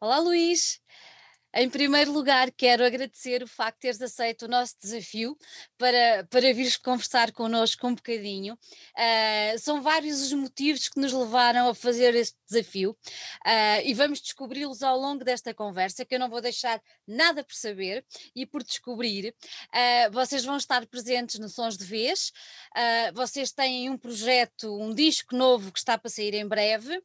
Olá, Luís. Em primeiro lugar, quero agradecer o facto de teres aceito o nosso desafio para, para vires conversar connosco um bocadinho. Uh, são vários os motivos que nos levaram a fazer este desafio uh, e vamos descobri-los ao longo desta conversa, que eu não vou deixar nada por saber e por descobrir. Uh, vocês vão estar presentes no Sons de Vez, vocês têm um projeto, um disco novo que está para sair em breve,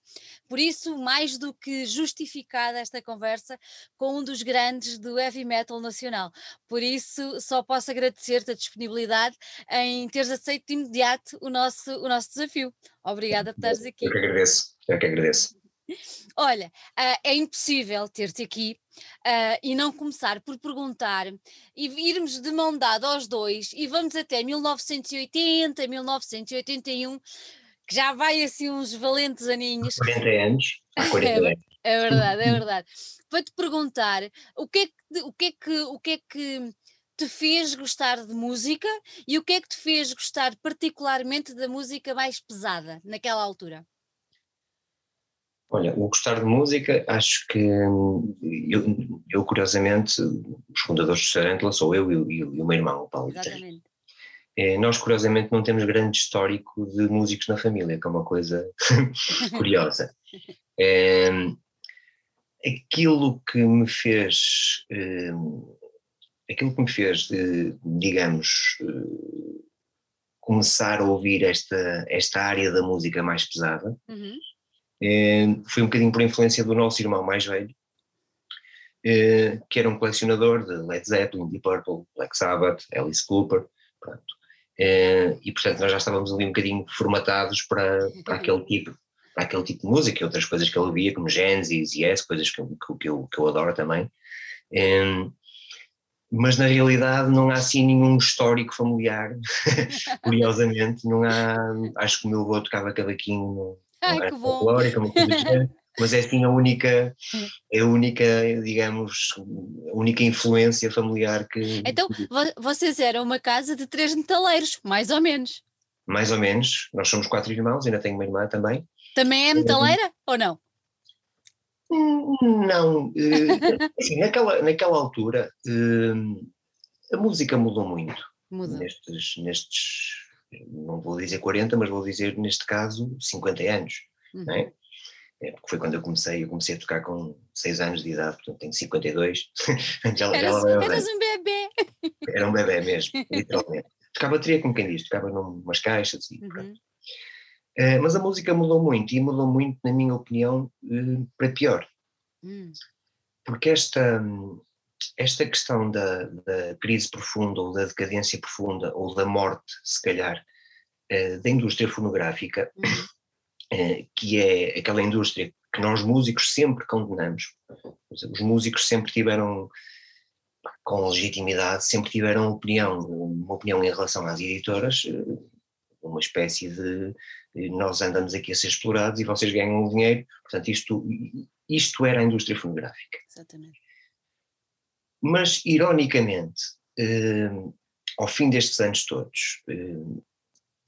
por isso, mais do que justificada esta conversa com um dos grandes do heavy metal nacional. Por isso, só posso agradecer-te a disponibilidade em teres aceito de imediato o nosso, o nosso desafio. Obrigada por estares aqui. Eu que agradeço, eu que agradeço. Olha, uh, é impossível ter-te aqui uh, e não começar por perguntar e irmos de mão dada aos dois e vamos até 1980, 1981, que já vai assim uns valentes aninhos. 40 anos. Há 40 é, anos. É verdade, é verdade para te perguntar o que, é que, o, que é que, o que é que te fez gostar de música e o que é que te fez gostar particularmente da música mais pesada naquela altura? Olha, o gostar de música, acho que hum, eu, eu curiosamente, os fundadores do Sarantla sou eu e, e, o meu irmão, o Paulo. Exatamente. É, nós, curiosamente, não temos grande histórico de músicos na família, que é uma coisa curiosa. É, aquilo que me fez, uh, aquilo que me fez, uh, digamos, uh, começar a ouvir esta, esta área da música mais pesada, uhum. foi um bocadinho por influência do nosso irmão mais velho, que era um colecionador de Led Zeppelin, Deep Purple, Black Sabbath, Alice Cooper, pronto. e portanto nós já estávamos ali um bocadinho formatados para, para aquele tipo para aquele tipo de música e outras coisas que ele ouvia, como Genesis e Yes, coisas que, que, que, eu, que eu adoro também. Um, mas na realidade não há assim nenhum histórico familiar, curiosamente, não há, acho que o meu avô tocava cavaquinho Ai, que bom. mas é assim a única, é a única, digamos, a única influência familiar que... Então, vocês eram uma casa de três metaleiros, mais ou menos. Mais ou menos, nós somos quatro irmãos, ainda tenho uma irmã também, também é metaleira ou não? Não, eh, assim, naquela, naquela altura hum, a música mudou muito. Muda. Nestes, nestes, não vou dizer 40, mas vou dizer neste caso 50 anos. Uhum. Não é? É, porque foi quando eu comecei, eu comecei a tocar com 6 anos de idade, portanto tenho 52. já, eras, já eras um bebê. Era um bebê mesmo, literalmente. Tocava bateria, como quem diz, tocava numas caixas e uhum. Eh, mas a música mudou muito, e mudou muito, na minha opinião, uh, para pior. Hum. Porque esta, esta questão da, da, crise profunda, ou da decadência profunda, ou da morte, se calhar, uh, da indústria fonográfica, hum. que é aquela indústria que nós músicos sempre condenamos. Os músicos sempre tiveram, com legitimidade, sempre tiveram opinião, uma opinião em relação às editoras, uma espécie de nós andamos aqui a ser explorados e vocês ganham dinheiro, portanto isto, isto era a indústria fonográfica. Exatamente. Mas, ironicamente, eh, ao fim destes anos todos, eh,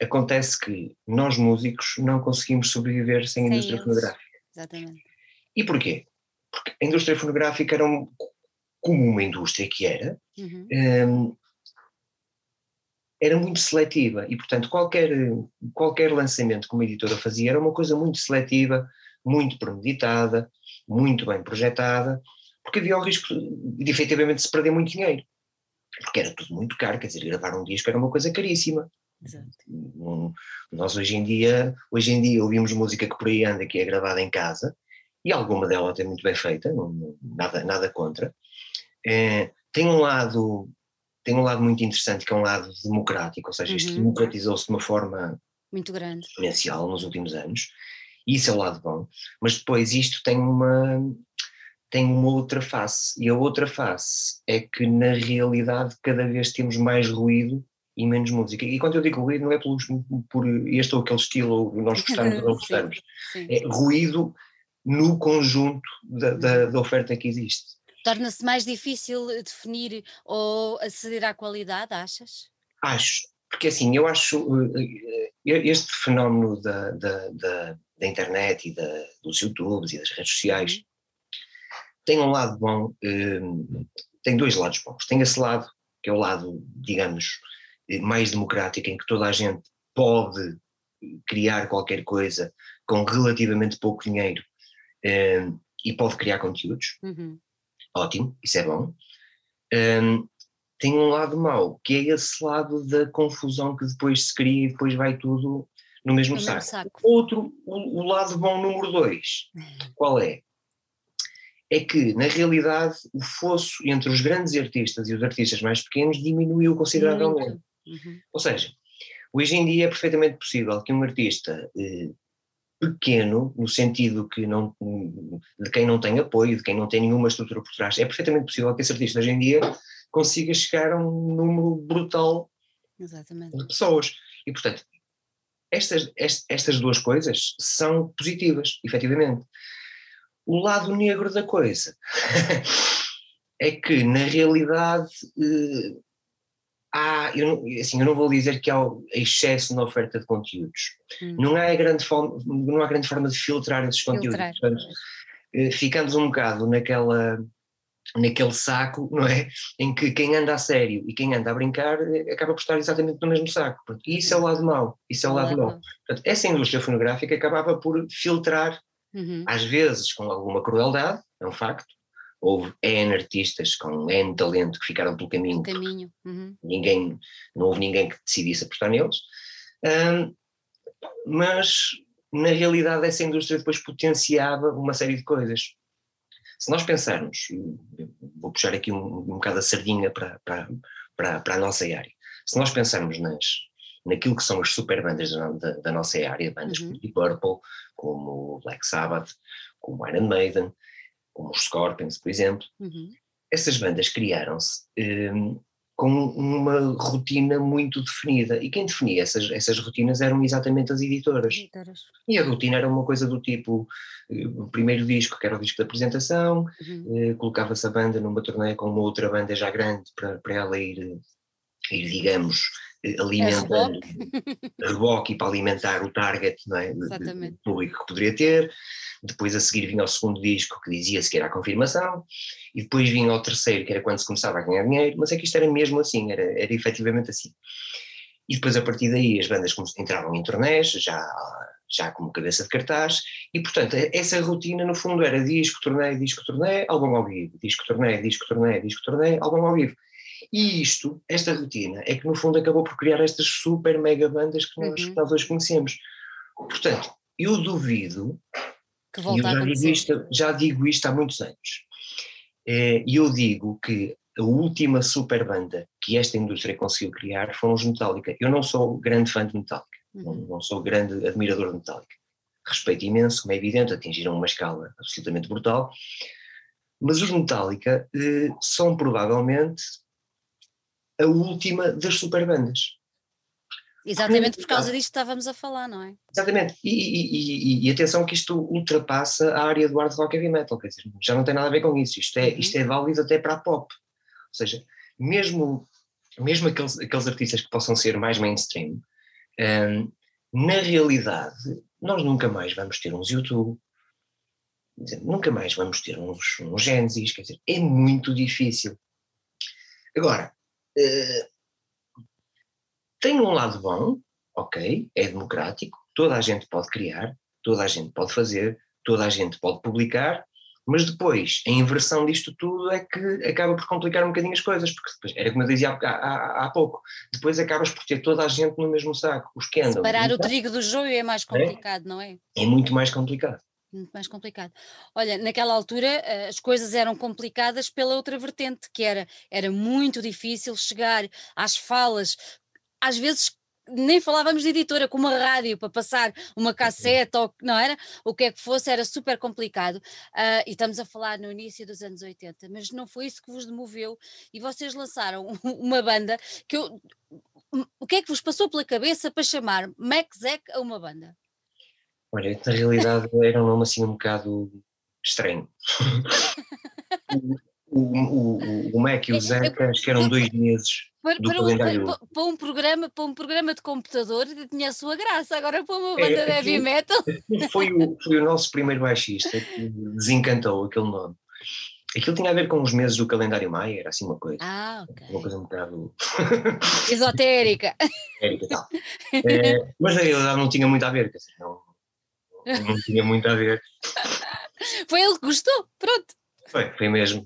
acontece que nós músicos não conseguimos sobreviver sem a indústria eles. fonográfica. Exatamente. E porquê? Porque a indústria fonográfica era um, como uma indústria que era, uhum. eh, era muito seletiva e, portanto, qualquer, qualquer lançamento que uma editora fazia era uma coisa muito seletiva, muito premeditada, muito bem projetada, porque havia o risco de efetivamente se perder muito dinheiro. Porque era tudo muito caro, quer dizer, gravar um disco era uma coisa caríssima. Exato. Nós hoje em dia, hoje em dia ouvimos música que por aí anda, que é gravada em casa, e alguma dela até muito bem feita, não, nada, nada contra. É, tem um lado tem um lado muito interessante que é um lado democrático, ou seja, uhum. isto democratizou-se de uma forma muito grande, exponencial nos últimos anos, e isso é o lado bom, mas depois isto tem uma tem uma outra face, e a outra face é que na realidade cada vez temos mais ruído e menos música. E quando eu digo ruído não é por, por este ou aquele estilo, ou nós gostamos ou não gostamos, é ruído no conjunto da, da, da oferta que existe. Torna-se mais difícil definir ou aceder à qualidade, achas? Acho, porque assim, eu acho eh, eh, este fenómeno da, da, da, da internet e da, dos YouTubes e das redes sociais tem um lado bom, uh, tem dois lados bons. Tem esse lado, que é o lado, digamos, eh, mais democrático, em que toda a gente pode criar qualquer coisa com relativamente pouco dinheiro uh, e pode criar conteúdos. Uhum. Ótimo, isso é bom. Um, tem um lado mau, que é esse lado da confusão que depois se cria e depois vai tudo no mesmo, no saco. mesmo saco. Outro, o, o, lado bom número dois, uhum. qual é? É que, na realidade, o fosso entre os grandes artistas e os artistas mais pequenos diminuiu consideravelmente. Uhum. Ou seja, hoje em dia é perfeitamente possível que um artista eh, pequeno, no sentido que não, de quem não tem apoio, de quem não tem nenhuma estrutura por trás, é perfeitamente possível que esse artista hoje em dia consiga chegar a um número brutal Exatamente. de pessoas. E, portanto, estas, estas duas coisas são positivas, efetivamente. O lado negro da coisa é que, na realidade, eh, há, eu não, assim, eu não vou dizer que há excesso na oferta de conteúdos. Hum. Não, há grande forma, não há grande forma de filtrar esses conteúdos. Filtrar. Portanto, eh, ficamos um bocado naquela, naquele saco, não é? Em que quem anda a sério e quem anda a brincar eh, acaba por estar exatamente no mesmo saco. E isso é o lado mau. Isso é o lado mau. Portanto, essa indústria fonográfica acabava por filtrar, uhum. às vezes com alguma crueldade, é um facto, houve N artistas com N talento que ficaram pelo caminho. caminho. Uhum. Ninguém, não houve ninguém que decidisse apostar neles. Um, mas, na realidade, essa indústria depois potenciava uma série de coisas. Se nós pensarmos, vou puxar aqui um, um bocado a sardinha para, para, para, para a nossa área, se nós pensarmos nas, naquilo que são as super bandas da, da, da nossa área, bandas uhum. como Deep Purple, como Black Sabbath, como Iron Maiden, como os Scorpions, por exemplo, uhum. essas bandas criaram-se um, com uma rotina muito definida. E quem definia essas, essas rotinas eram exatamente as editoras. editoras. E a rotina era uma coisa do tipo: eh, o primeiro disco, que era o disco de apresentação, uhum. uh, colocava-se a banda numa turnê com uma outra banda já grande para, para ela ir, ir digamos, alimentando reboque? para alimentar o target não é, de, público que poderia ter. Depois a seguir vinha o segundo disco que dizia-se que era a confirmação, e depois vinha o terceiro, que era quando se começava a ganhar dinheiro, mas é que isto era mesmo assim, era, era efetivamente assim. E depois a partir daí as bandas entravam em turnés, já, já como cabeça de cartaz, e portanto essa rotina no fundo era disco, turnê, disco, turnê, álbum ao vivo, disco, turnê, disco, turnê, disco, turnê, álbum ao vivo. E isto, esta rotina, é que no fundo acabou por criar estas super mega bandas que nós, uhum. que nós hoje conhecemos. Portanto, eu duvido que volta eu já digo, isto, já digo isto há muitos anos. Eh, e eu digo que a última super banda que esta indústria conseguiu criar foram os Metallica. Eu não sou grande fã de Metallica, uhum. não, não, sou grande admirador de Metallica. Respeito imenso, como é evidente, atingiram uma escala absolutamente brutal, mas os Metallica eh, são provavelmente a última das super bandas. Exatamente por causa disto que estávamos a falar, não é? Exatamente. E, e, e, e, atenção que isto ultrapassa a área do hard rock heavy metal, quer dizer, já não tem nada a ver com isso. Isto é, uhum. isto é válido até para a pop. Ou seja, mesmo, mesmo aqueles, aqueles artistas que possam ser mais mainstream, um, na realidade, nós nunca mais vamos ter uns YouTube, dizer, nunca mais vamos ter uns, uns Genesis, quer dizer, é muito difícil. Agora, uh, tem um lado bom, ok, é democrático, toda a gente pode criar, toda a gente pode fazer, toda a gente pode publicar, mas depois a inversão disto tudo é que acaba por complicar um bocadinho as coisas, porque depois, era como eu dizia há, há, há, pouco, depois acabas por ter toda a gente no mesmo saco, os que andam. Separar o trigo do joio é mais complicado, é? não é? É muito mais complicado. Muito mais complicado. Olha, naquela altura eh, as coisas eram complicadas pela outra vertente, que era, era muito difícil chegar às falas às vezes nem falávamos de editora, com uma rádio para passar uma cassete ou não era, o que é que fosse, era super complicado. Uh, e estamos a falar no início dos anos 80, mas não foi isso que vos demoveu e vocês lançaram uma banda que eu. O que é que vos passou pela cabeça para chamar Mac Zack a uma banda? Olha, na realidade era um nome assim um bocado estranho. o, o, o, Mac e o Zack acho que eram dois meses para, para, um, para, para, um, programa, para um programa de computador tinha a sua graça, agora para uma banda é, de heavy metal. Foi o, foi o nosso primeiro baixista que desencantou aquele nome. Aquilo tinha a ver com os meses do calendário maia, era assim uma coisa. Ah, ok. Uma coisa um bocado. Esotérica. Esotérica tal. É, mas na realidade não tinha muito a ver, não, não tinha muito a ver. Foi ele que gostou, pronto. Foi, foi mesmo.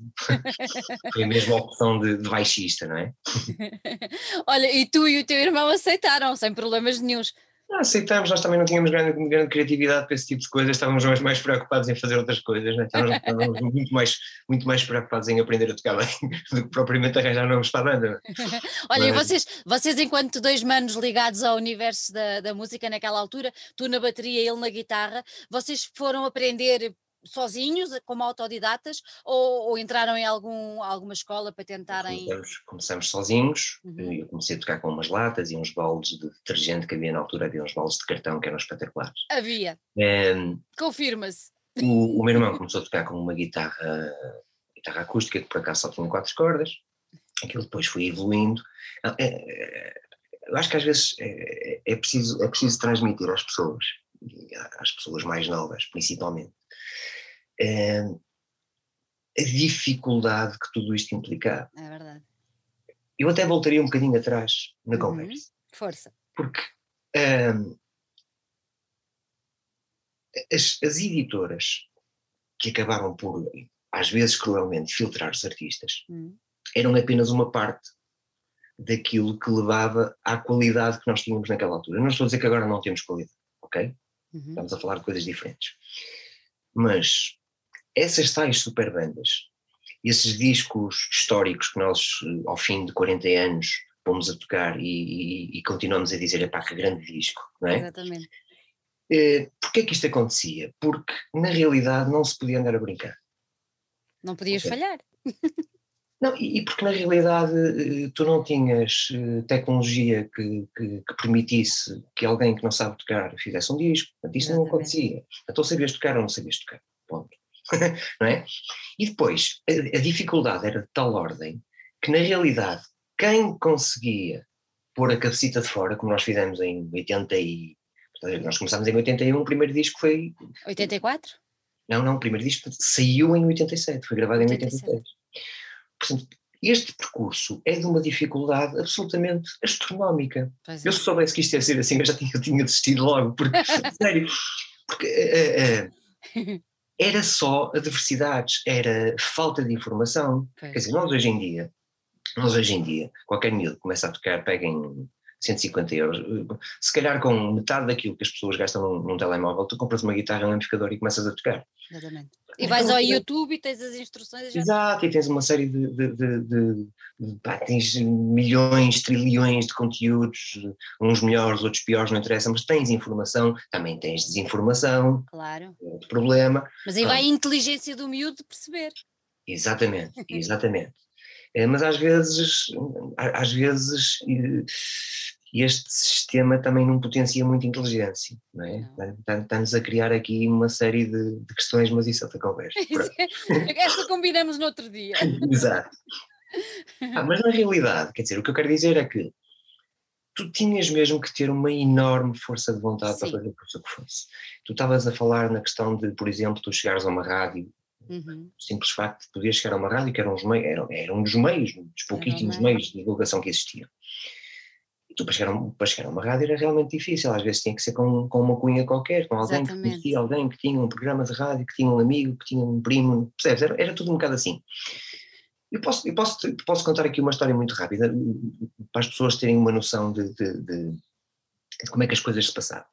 foi mesmo a opção de, de baixista, não é? Olha, e tu e o teu irmão aceitaram, sem problemas nenhums. Não, aceitámos, nós também não tínhamos grande, grande, criatividade para esse tipo de coisas, estávamos mais, mais preocupados em fazer outras coisas, né? estávamos, estávamos muito, mais, muito mais preocupados em aprender a tocar bem do que propriamente arranjar nomes para a banda. Olha, Mas... vocês, vocês, enquanto dois manos ligados ao universo da, da música naquela altura, tu na bateria e ele na guitarra, vocês foram aprender sozinhos, como autodidatas, ou, ou, entraram em algum, alguma escola para tentarem. Começamos, começamos sozinhos, uhum. eu comecei a tocar com umas latas e uns baldes de detergente que havia na altura, havia uns baldes de cartão que eram espetaculares. Havia. Um, Confirma-se. O, o, meu irmão começou a tocar com uma guitarra, guitarra acústica, que por acaso só tinha quatro cordas, aquilo depois foi evoluindo. Ah, é, eu acho que às vezes é, é, preciso, é preciso transmitir às pessoas, às pessoas mais novas principalmente, é, a dificuldade que tudo isto implicava. É verdade. Eu até voltaria um bocadinho atrás na uhum. conversa. Força. Porque um, as, as, editoras que acabaram por, às vezes cruelmente, filtrar os artistas, uhum. eram apenas uma parte daquilo que levava à qualidade que nós tínhamos naquela altura. Eu não estou a dizer que agora não temos qualidade, ok? Uhum. Estamos a falar de coisas diferentes. Mas essas tais super bandas, esses discos históricos que nós, ao fim de 40 anos, fomos a tocar e, e, e continuamos a dizer, epá, que grande disco, não é? Exatamente. Eh, Porquê é que isto acontecia? Porque, na realidade, não se podia andar a brincar. Não podias okay. falhar. Não, e, e, porque na realidade eh, tu não tinhas eh, tecnologia que, que, que, permitisse que alguém que não sabe tocar fizesse um disco, portanto, isso Exatamente. não acontecia. Então sabias tocar ou não sabias tocar, ponto. não é? E depois, a, a, dificuldade era de tal ordem que, na realidade, quem conseguia pôr a cabecita de fora, como nós fizemos em 80 e... Nós começámos em 81, o primeiro disco foi... 84? Não, não, o primeiro disco saiu em 87, foi gravado 87. em 86. Portanto, este percurso é de uma dificuldade absolutamente astronómica. É. Eu se soubesse que isto ia ser assim, eu já tinha, eu tinha desistido logo, porque, sério, porque uh, uh, era só adversidades, era falta de informação. Quer dizer, nós hoje em dia, nós hoje em dia, qualquer miúdo começa a tocar, pega em 150 euros, se calhar com metade daquilo que as pessoas gastam num, num telemóvel, tu compras uma guitarra, um amplificador e começas a tocar. Exatamente. E vais então, ao YouTube e tens as instruções. Exato, e tens uma série de. de, de, de, de pá, tens milhões, trilhões de conteúdos, uns melhores, outros piores, não interessa, mas tens informação, também tens desinformação. Claro. É outro problema. Mas aí vai a inteligência do miúdo de perceber. Exatamente, exatamente. É, mas às vezes, às vezes este sistema também não potencia muito inteligência, não é? Está-nos a criar aqui uma série de, de, questões, mas isso é outra conversa. Esta combinamos no outro dia. Exato. Ah, mas na realidade, quer dizer, o que eu quero dizer é que tu tinhas mesmo que ter uma enorme força de vontade Sim. para fazer o que fosse. Tu estavas a falar na questão de, por exemplo, tu chegares a uma rádio Uhum. O simples facto de poder chegar a uma rádio, que era um dos meios, era, era um dos meios, dos pouquíssimos meios de divulgação que existiam tu para chegar, a, para chegar a uma rádio era realmente difícil, às vezes tinha que ser com, com uma cunha qualquer, com alguém Exatamente. que conhecia alguém que tinha um programa de rádio, que tinha um amigo, que tinha um primo, percebes? Era, era tudo um bocado assim. Eu posso, eu posso, posso contar aqui uma história muito rápida, para as pessoas terem uma noção de, de, de, de como é que as coisas se passaram.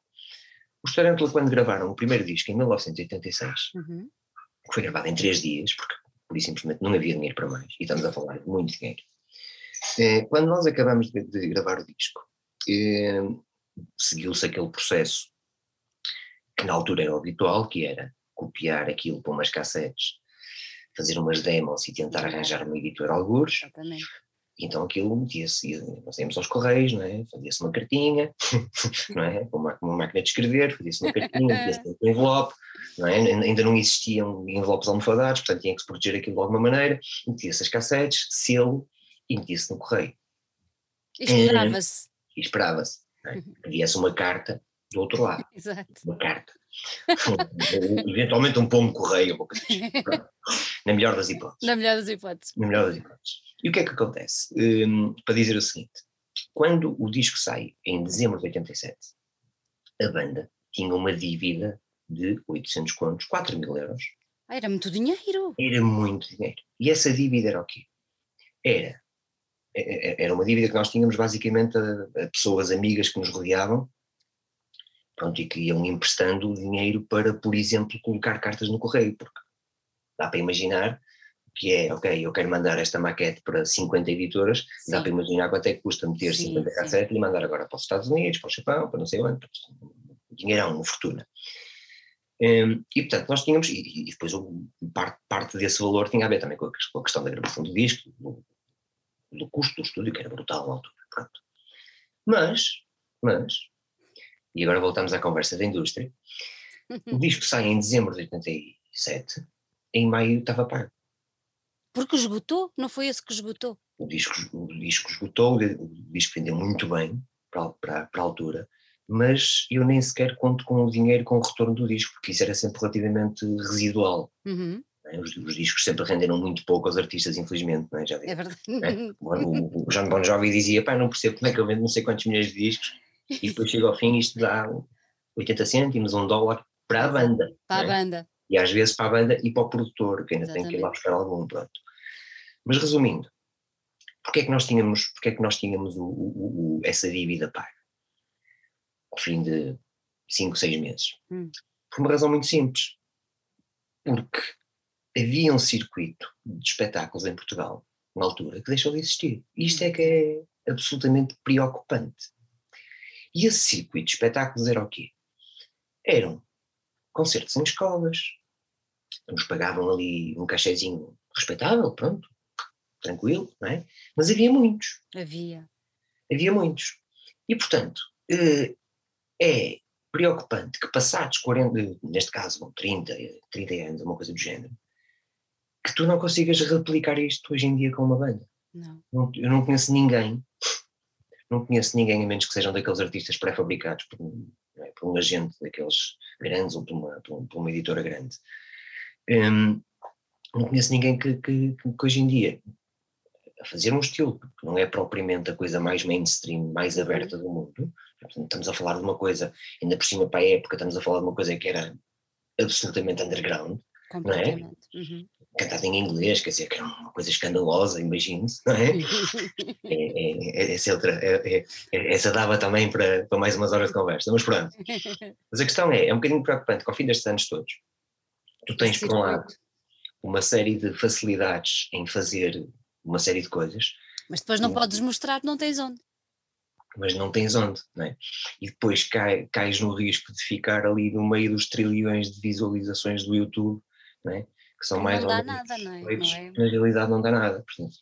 Os Tarântula, quando gravaram o primeiro disco, em 1986, uhum. Que foi gravado em três dias, porque por isso simplesmente não havia dinheiro para mais, e estamos a falar de muito dinheiro, é, quando nós acabamos de, gravar o disco, é, seguiu-se aquele processo que na altura era habitual, que era copiar aquilo para umas cassetes, fazer umas demos e tentar arranjar uma editora algures. Exatamente. Então aquilo metia-se, nós íamos aos correios, não é? fazia-se uma cartinha, não é? com uma, uma máquina de escrever, fazia-se uma cartinha, metia-se um envelope, não é? ainda não existiam envelopes almofadados, portanto tinha que se proteger aquilo de alguma maneira, metia-se as cassetes, selo, e metia-se no correio. E esperava-se. E esperava-se. É? Uhum. Havia-se uma carta do outro lado. Exato. Uma carta. Eventualmente um pombo correio, na melhor das hipóteses. Na melhor das hipóteses. Na melhor das hipóteses. E o que é que acontece? Um, para dizer o seguinte, quando o disco sai em dezembro de 87, a banda tinha uma dívida de 800 contos, 4 mil euros. Ah, era muito dinheiro. Era muito dinheiro. E essa dívida era o quê? Era, é, é, era uma dívida que nós tínhamos basicamente a, a pessoas amigas que nos rodeavam pronto, e que iam emprestando dinheiro para, por exemplo, colocar cartas no correio, porque dá para imaginar que é, ok, eu quero mandar esta maquete para 50 editoras, sim. dá para imaginar quanto é que custa meter sim, 50 cassetes e mandar agora para os Estados Unidos, para o Japão, para não sei onde, dinheirão, uma fortuna. Um, e portanto nós tínhamos, e, e depois parte, parte, desse valor tinha a ver também com a, com a questão da gravação do disco, do, do, custo do estúdio, que era brutal na altura, pronto. Mas, mas, e agora voltamos à conversa da indústria, o disco sai em dezembro de 87, em maio estava pago. Porque esgotou? Não foi esse que esgotou? O disco, o disco esgotou, o disco vendeu muito bem para, para, para a altura, mas eu nem sequer conto com o dinheiro com o retorno do disco, porque isso era sempre relativamente residual. Uhum. É? Os, os, discos sempre renderam muito pouco aos artistas, infelizmente, não é? Já é verdade. É? O, o John Bon Jovi dizia, pá, não percebo como é que eu vendo não sei quantos milhões de discos, e depois chega ao fim isto dá 80 cêntimos, um dólar para a banda. Para a é? banda. E às vezes para a banda e para o produtor, que ainda Exatamente. tem que ir lá buscar algum, pronto. Mas resumindo, porque é que nós tínhamos, porque é que nós tínhamos o, o, o, essa dívida paga? Ao fim de 5, 6 meses. Hum. Por uma razão muito simples. Porque havia um circuito de espetáculos em Portugal, na altura, que deixou de existir. E isto é que é absolutamente preocupante. E esse circuito de espetáculos era o quê? Eram concertos em escolas, nos pagavam ali um cachezinho respeitável, pronto, tranquilo, não é? Mas havia muitos. Havia. Havia muitos. E, portanto, eh, é preocupante que passados 40, neste caso 30, 30 anos, uma coisa do género, que tu não consigas replicar isto hoje em dia com uma banda. Não. Eu não conheço ninguém, não conheço ninguém, a menos que sejam daqueles artistas pré-fabricados por, é, por, um agente daqueles grandes ou por uma, por uma editora grande. Um, não conheço ninguém que, que, que, hoje em dia a fazer um estilo que não é propriamente a coisa mais mainstream, mais aberta do mundo. Estamos a falar de uma coisa, ainda por cima para a época, estamos a falar de uma coisa que era absolutamente underground, não é? Uhum. Cantada em inglês, quer dizer, que era uma coisa escandalosa, imagine-se, não é? é, é, é essa, outra, é, é, essa dava também para, para mais umas horas de conversa, mas pronto. Mas a questão é, é um bocadinho preocupante que ao fim destes anos todos, tu tens por um lado uma série de facilidades em fazer uma série de coisas. Mas depois não podes mostrar, não tens onde. Mas não tens onde, não é? E depois cai, cais no risco de ficar ali no meio dos trilhões de visualizações do YouTube, não é? Que são mais não dá nada, não é? Feitos, não é? Na realidade não dá nada, portanto.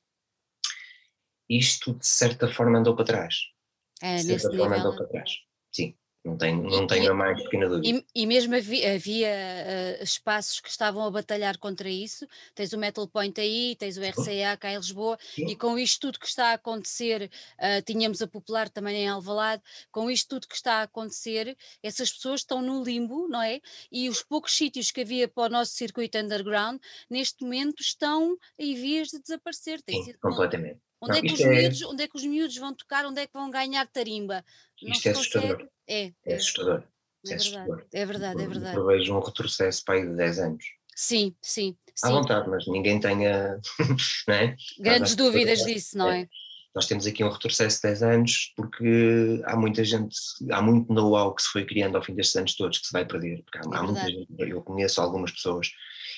Isto de certa forma andou para trás. É, de certa forma andou para trás. Sim. Não tenho, não tenho a mais pequena dúvida. E, e mesmo havia, havia uh, espaços que estavam a batalhar contra isso. Tens o Metal Point aí, tens o RCA cá em Lisboa, Sim. e com isto tudo que está a acontecer, uh, tínhamos a Popular também em Alvalade, com isto tudo que está a acontecer, essas pessoas estão no limbo, não é? E os poucos sítios que havia para o nosso circuito underground, neste momento estão em vias de desaparecer. Sim, completamente. Onde, não, é que os é... miúdos, onde é que os miúdos vão tocar, onde é que vão ganhar tarimba? Não isto é assustador. É, é, é assustador. É, é assustador. É verdade, é verdade. Eu vejo um retrocesso para aí de 10 anos. Sim, sim. À sim. vontade, mas ninguém tenha é? grandes dúvidas disso, não é? é? Nós temos aqui um retrocesso de 10 anos porque há muita gente, há muito know-how que se foi criando ao fim destes anos todos que se vai perder. Porque há, é há muita gente, eu conheço algumas pessoas,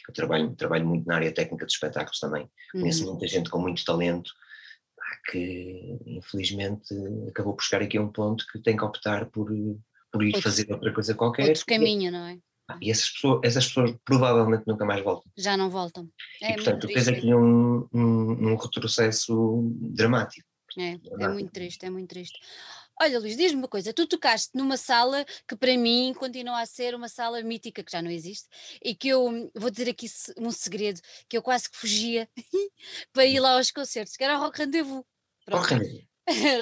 eu trabalho, trabalho muito na área técnica dos espetáculos também, uhum. conheço muita gente com muito talento que infelizmente acabou por chegar aqui a um ponto que tem que optar por, por ir outro, fazer outra coisa qualquer. Outro caminho, não é? E essas pessoas, essas pessoas provavelmente nunca mais voltam. Já não voltam. É e portanto, fez aqui um, um, um, retrocesso dramático. É, é muito triste, é muito triste. Olha, Luís, diz-me uma coisa: tu tocaste numa sala que para mim continua a ser uma sala mítica que já não existe e que eu vou dizer aqui um segredo: que eu quase que fugia para ir lá aos concertos, que era o Rock Rendezvous. Pronto.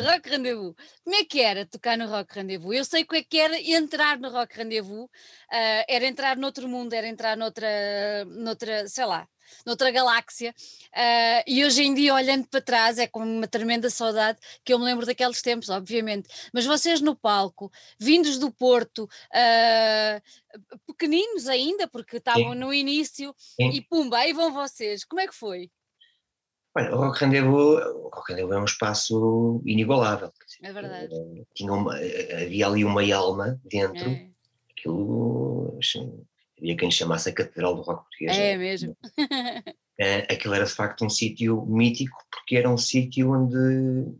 rock Rendezvous. Como é que era tocar no Rock Rendezvous? Eu sei que é que era entrar no Rock Rendezvous, uh, era entrar noutro mundo, era entrar noutra, noutra sei lá, noutra galáxia. Uh, e hoje em dia, olhando para trás, é com uma tremenda saudade que eu me lembro daqueles tempos, obviamente. Mas vocês no palco, vindos do Porto, uh, pequeninos ainda, porque estavam no início, Sim. e pumba, aí vão vocês. Como é que foi? Olha, o Rock Rendezvous, o Rock Rendezvous é um espaço inigualável. É verdade. Tinha uma, havia ali uma alma dentro, é. aquilo assim, havia quem chamasse a Catedral do Rock Português. É, é mesmo. É, aquilo era de facto um sítio mítico, porque era um sítio onde,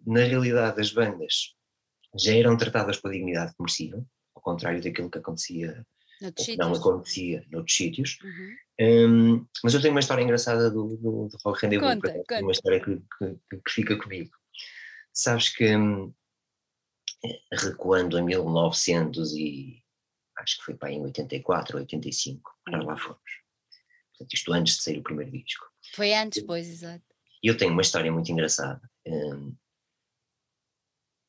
na realidade, as bandas já eram tratadas com a dignidade que mereciam, ao contrário daquilo que acontecia, não acontecia noutros sítios. Uhum. Um, mas eu tenho uma história engraçada do, do, do Rock Rendezvous, conta, conta. uma história que, que, que, fica comigo. Sabes que, hum, recuando em 1900 e acho que foi para em 84 ou 85, nós lá fomos. Portanto, isto antes de sair o primeiro disco. Foi antes, pois, exato. E eu tenho uma história muito engraçada.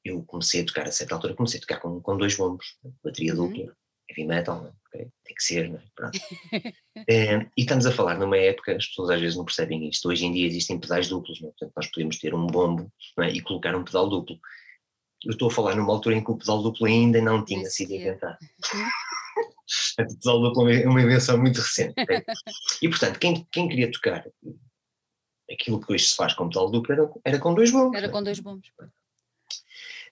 eu comecei a tocar, a certa altura, comecei a tocar com, com dois bombos, bateria uhum. dupla, heavy metal, é? okay? tem que ser, não é? Pronto. e estamos a falar numa época, as pessoas às vezes não percebem isto, hoje em dia existem pedais duplos, não é? portanto nós podemos ter um bombo é? e colocar um pedal duplo. Eu estou a falar numa altura em que o pedal duplo ainda não tinha sido inventado. a pedal duplo é uma invenção muito recente. E portanto, quem, quem queria tocar aquilo que hoje se faz com pedal duplo era, era com dois bombos. Era com dois bombos.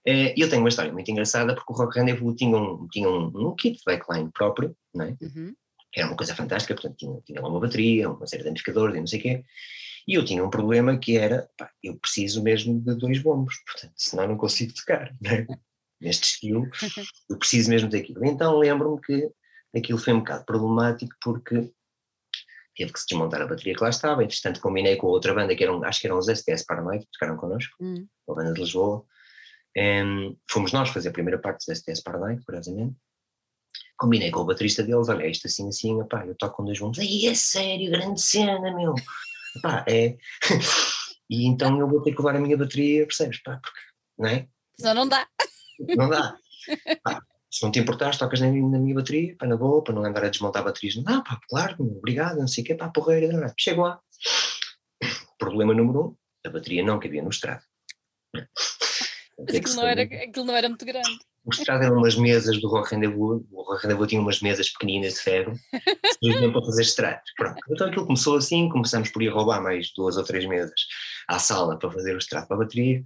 Eh, eu tenho uma história muito engraçada porque o Rock Rendezvous tinha um, tinha um, um kit de backline próprio, não é? Uhum. era uma coisa fantástica, portanto tinha, tinha lá uma bateria, uma série de amplificadores e não sei o quê, e eu tinha um problema que era, pá, eu preciso mesmo de dois bombos, portanto, senão não consigo tocar, né? neste estilo, eu preciso mesmo daquilo. Então lembro-me que aquilo foi um bocado problemático porque teve que se desmontar a bateria que lá estava, entretanto combinei com outra banda que eram, acho que eram os STS Paranoid, que tocaram connosco, hum. uma banda de Lisboa, um, fomos nós fazer a primeira parte dos STS Paranoid, curiosamente, combinei com o baterista deles, olha, isto assim, assim, pá, eu toco com dois bombos, aí é sério, grande cena, meu, Pá, é. e então eu vou ter que levar a minha bateria, percebes? Pá, porque, não é? Senão não dá. Não dá. Pá, se não te importares, tocas na, na minha bateria, pá, na boa, para não andar a desmontar baterias. Não, pá, claro, obrigado, não sei o quê, pá, porreira. Chego lá. Problema número um, a bateria não cabia no estrado. Aquilo não, era, aquilo não era muito grande. O estrado eram umas mesas do Rock Rendezvous, o Rock Rendezvous tinha umas mesas pequeninas de ferro, simplesmente para fazer estrados. Pronto. Então aquilo começou assim, começamos por ir roubar mais duas ou três mesas à sala para fazer o estrado para a bateria,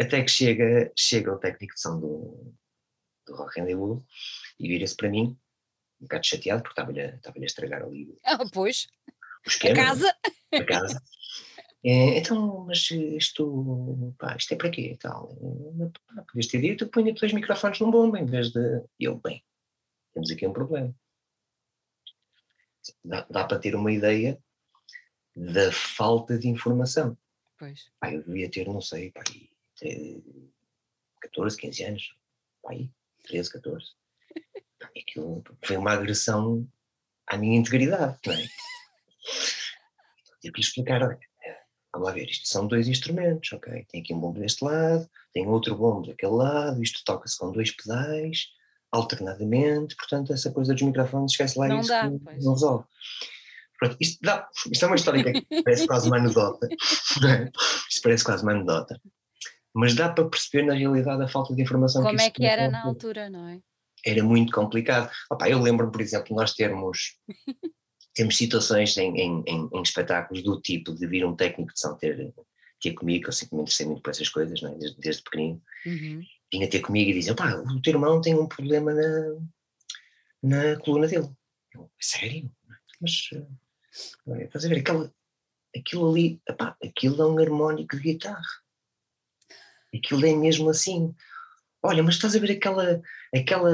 até que chega, chega o técnico de som do, do Rock Rendezvous e vira-se para mim, um bocado chateado, porque estava-lhe estava a estragar ali ah, pois. o esquema. A casa. A casa. É, então, mas isto, pá, isto é para quê? Tal. Pá, podias ter dito, ponha dois microfones num bomba em vez de. Eu, bem, temos aqui um problema. Dá, dá para ter uma ideia da falta de informação. Pois. Pá, eu devia ter, não sei, pá, 14, 15 anos, pá, 13, 14. Aquilo foi uma agressão à minha integridade, não é? Tive que explicar, olha, Vamos lá ver, isto são dois instrumentos, ok? Tem aqui um bombo deste lado, tem outro bombo daquele lado, isto toca-se com dois pedais, alternadamente, portanto, essa coisa dos microfones, esquece lá não isso, dá, não, resolve. Pronto, isto, dá, isto é uma história que parece quase uma anedota, é? isto parece quase uma anedota, mas dá para perceber na realidade a falta de informação Como que é que era na altura, não é? Era muito complicado. Opa, eu lembro, por exemplo, nós termos temos situações em, em, em, em, espetáculos do tipo de vir um técnico de som ter, ter comigo, eu sempre me interessei muito por essas coisas, é? desde, desde pequenino, uhum. vinha ter comigo e dizia, pá, o teu irmão tem um problema na, na coluna dele. Eu, sério? Mas, uh, estás a ver, aquela, aquilo ali, epá, aquilo é um harmónico de guitarra. Aquilo é mesmo assim. Olha, mas estás a ver aquela, aquela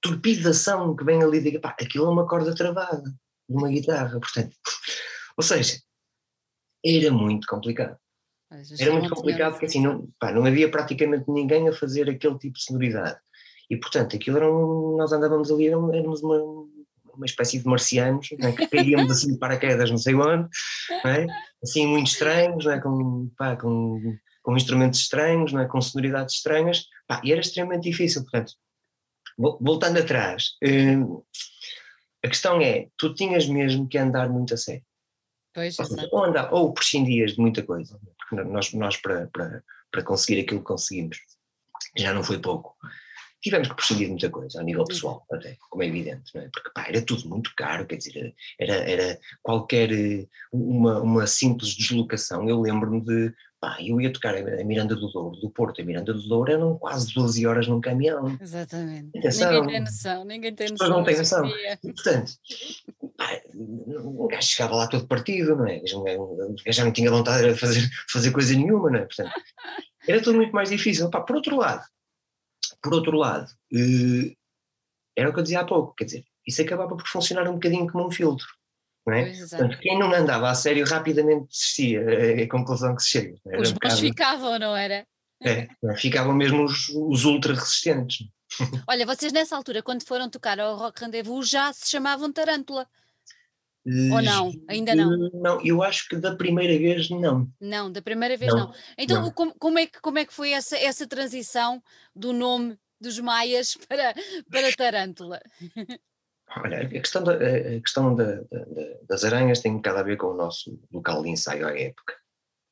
torpidação que vem ali, de, epá, aquilo é uma corda travada numa guitarra, portanto, ou seja, era muito complicado. Era muito complicado porque assim não, pá, não havia praticamente ninguém a fazer aquele tipo de sonoridade. E portanto, aquilo era um, nós andávamos ali, éramos uma, uma espécie de marcianos, é? que caíamos assim de paraquedas não sei onde, é? assim muito estranhos, é? com, pá, com com instrumentos estranhos, não é? com sonoridades estranhas, pá, e era extremamente difícil. Portanto, voltando atrás, hum, a questão é: tu tinhas mesmo que andar muito a sério. Pois, ou, seja, ou, andar, ou prescindias de muita coisa, porque nós, nós para, para, para conseguir aquilo que conseguimos, já não foi pouco tivemos que prescindir de muita coisa, a nível pessoal, até, como é evidente, não é? porque pá, era tudo muito caro, quer dizer, era, era qualquer uma, uma simples deslocação. Eu lembro-me de, pá, eu ia tocar a Miranda do Douro, do Porto a Miranda do Douro, eram quase 12 horas num caminhão. Exatamente. Atenção, ninguém tem noção, ninguém tem noção. não têm noção. E, portanto, pá, um gajo chegava lá todo partido, não é? O gajo já não tinha vontade de fazer, fazer coisa nenhuma, não é? Portanto, era tudo muito mais difícil. Pá, por outro lado, por outro lado, eh, era o que eu dizia há pouco, quer dizer, isso acabava por funcionar um bocadinho como um filtro. É? Portanto, quem não andava a sério rapidamente desistia, é a conclusão que se chega. Era os um bocado... ficavam, não era? É, ficavam mesmo os, os ultra resistentes. Olha, vocês nessa altura, quando foram tocar ao Rock Rendezvous, já se chamavam Tarântula? Ou não? Ainda não? Não, eu acho que da primeira vez não. Não, da primeira vez não. não. Então, não. Como, como, é que, como é que foi essa, essa transição do nome dos maias para, para Tarântula? Olha, a questão, da, a questão da, da, das aranhas tem um bocado a ver com o nosso local de ensaio à época.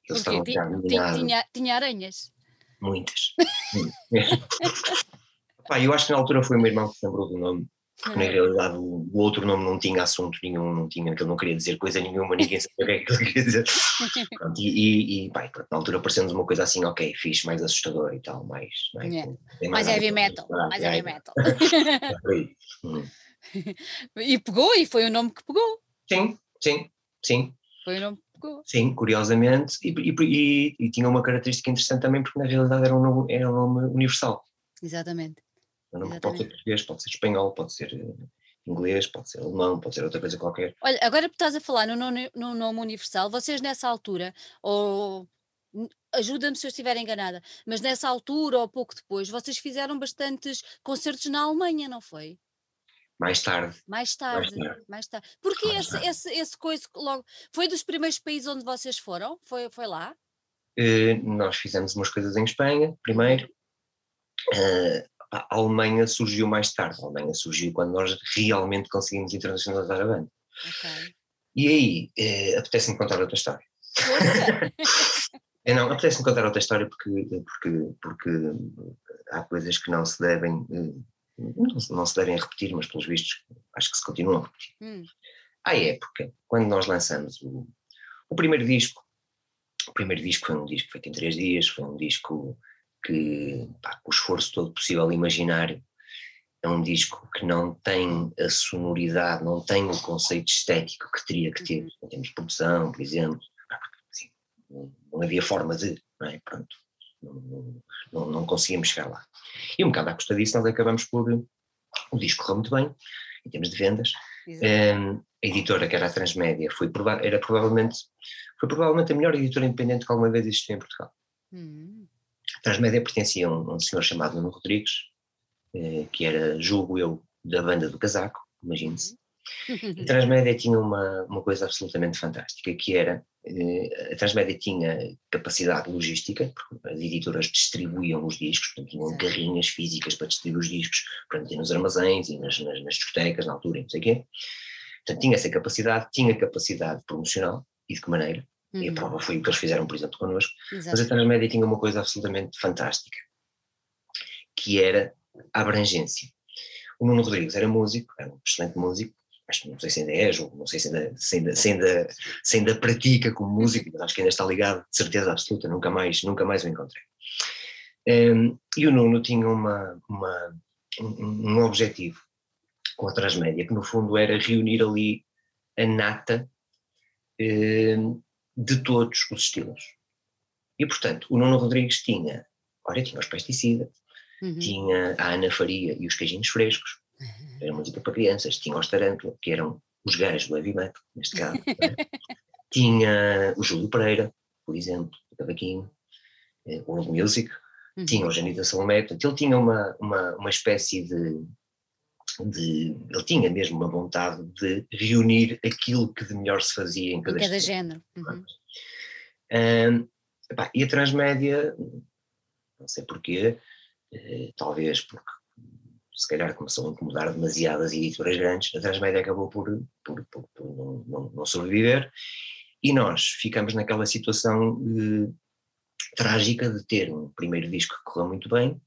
Eles estavam tinha, tinha, tinha aranhas? Muitas. Pá, eu acho que na altura foi o meu irmão que se lembrou do nome porque na realidade o, o, outro nome não tinha assunto nenhum, não tinha, ele não queria dizer coisa nenhuma, ninguém sabia o que é que ele queria dizer. Pronto, e, e, e pá, na altura parecendo uma coisa assim, ok, fixe, mais assustador e tal, mais. mais, yeah. mais, mais heavy metal, mais heavy metal. E pegou, e foi o nome que pegou. Sim, sim, sim. Foi o nome que pegou. Sim, curiosamente, e, e, e, tinha uma característica interessante também, porque na realidade era um nome, era um nome universal. Exatamente. Não pode ser português, pode ser espanhol, pode ser eh, inglês, pode ser alemão, pode ser outra coisa qualquer. Olha, agora que estás a falar no nome, no nome universal, vocês nessa altura, ou ajuda-me se eu estiver enganada, mas nessa altura ou pouco depois, vocês fizeram bastantes concertos na Alemanha, não foi? Mais tarde. Mais tarde, mais tarde. Mais tarde. Porque mais esse, tarde. esse, esse coisa logo. Foi dos primeiros países onde vocês foram? Foi, foi lá? Uh, nós fizemos umas coisas em Espanha, primeiro. Uh, a Alemanha surgiu mais tarde. A Alemanha surgiu quando nós realmente conseguimos internacionalizar a banda. Okay. E aí, eh, apetece-me contar outra história. é, não, apetece-me contar outra história porque, porque, porque há coisas que não se devem, eh, não, se devem repetir, mas pelos vistos acho que se continuam a repetir. Hum. À época, quando nós lançamos o, o primeiro disco, o primeiro disco foi um disco feito em três dias, foi um disco que, pá, com o esforço todo possível imaginário, é um disco que não tem a sonoridade, não tem o conceito estético que teria que ter, em termos de produção, por exemplo, assim, não, havia forma de, não é? Pronto, não, não, não, conseguimos chegar lá. E um bocado à custa disso nós acabamos por, o disco correu muito bem, em termos de vendas, um, a editora que era a Transmédia foi, era provavelmente, foi provavelmente a melhor editora independente que alguma vez existiu em Portugal. Hum. A Transmédia pertencia a um, um senhor chamado Nuno Rodrigues, eh, que era, julgo eu, da banda do casaco, imagine-se. A Transmédia tinha uma, uma coisa absolutamente fantástica, que era, a Transmédia tinha capacidade logística, porque as editoras distribuíam os discos, portanto tinham carrinhas físicas para distribuir os discos, meter nos armazéns e nas, nas, nas discotecas na altura e não sei o quê. Portanto tinha essa capacidade, tinha capacidade promocional, e de que maneira? Uhum. E a uhum. prova foi o que eles fizeram, por exemplo, connosco. Exato. Mas a Transmédia tinha uma coisa absolutamente fantástica, que era a abrangência. O Nuno Rodrigues era músico, era um excelente músico, acho que não sei se ainda é, não sei se ainda, se ainda, se ainda, se ainda pratica como músico, mas acho que ainda está ligado, de certeza absoluta, nunca mais, nunca mais o encontrei. Um, e o Nuno tinha uma, uma, um, um objetivo com a Transmédia, que no fundo era reunir ali a nata um, de todos os estilos. E, portanto, o Nuno Rodrigues tinha, olha, tinha os pesticidas, uhum. tinha a Ana Faria e os queijinhos frescos, uhum. era música para crianças, tinha os Tarântula, que eram os gajos do heavy metal, neste caso, tinha o Júlio Pereira, por exemplo, o Cavaquinho, eh, o World Music, uhum. tinha o Janita Salomé, portanto, ele tinha uma, uma, uma espécie de, de, ele tinha mesmo uma vontade de reunir aquilo que de melhor se fazia em cada, em cada género. Uhum. Um, epá, e a Transmédia, não sei porquê, eh, talvez porque se calhar começou a incomodar demasiadas editoras grandes, a Transmédia acabou por, por, por, por não, não, não, sobreviver e nós ficamos naquela situação eh, trágica de ter um primeiro disco que correu muito bem,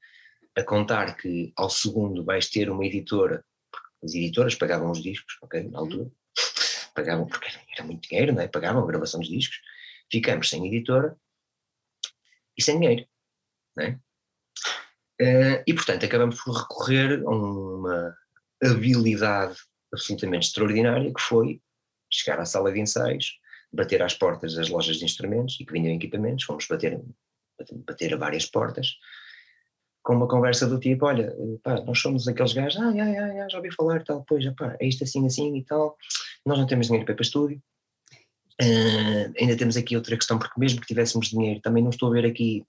a contar que ao segundo vais ter uma editora, as editoras pagavam os discos, ok, na uhum. altura, pagavam porque era muito dinheiro, não é? pagavam a gravação dos discos, ficamos sem editora e sem dinheiro, não é? Uh, e, portanto, acabamos por recorrer a uma habilidade absolutamente extraordinária que foi chegar à sala de ensaios, bater às portas das lojas de instrumentos e que vinham equipamentos, fomos bater, bater a várias portas, com uma conversa do tipo, olha, pá, nós somos aqueles gajos, ah, ah, ah, ah já ouvi falar tal, pois, pá, é isto assim, assim e tal, nós não temos dinheiro para ir para estúdio, uh, ainda temos aqui outra questão, porque mesmo que tivéssemos dinheiro, também não estou a ver aqui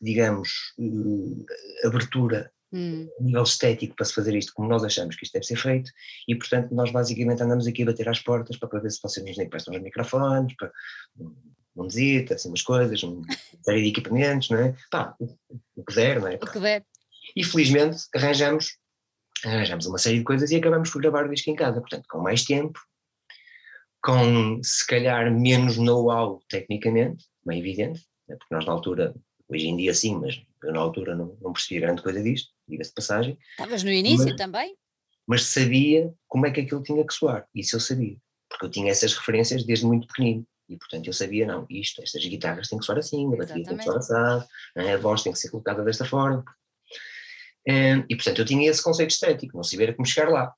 digamos, uh, abertura hum. a nível estético para se fazer isto como nós achamos que isto deve ser feito e portanto nós basicamente andamos aqui a bater às portas para ver se vocês nos emprestam os microfones, para um visita, assim umas coisas, uma série de equipamentos, não é? Pá, o que der, não é? O que der. E felizmente arranjamos, arranjamos uma série de coisas e acabamos por gravar o disco em casa, portanto com mais tempo, com se calhar menos know-how tecnicamente, como é evidente, né? porque nós na altura Hoje em dia sim, mas eu na altura não, não percebia grande coisa disto, diga-se de passagem. Estavas no início mas, também? Mas sabia como é que aquilo tinha que soar, isso eu sabia, porque eu tinha essas referências desde muito pequenino. E portanto eu sabia, não, isto, estas guitarras têm que soar assim, a bateria tem que soar assim, a voz tem que ser colocada desta forma. Hum, e portanto eu tinha esse conceito estético, não sabia como chegar lá.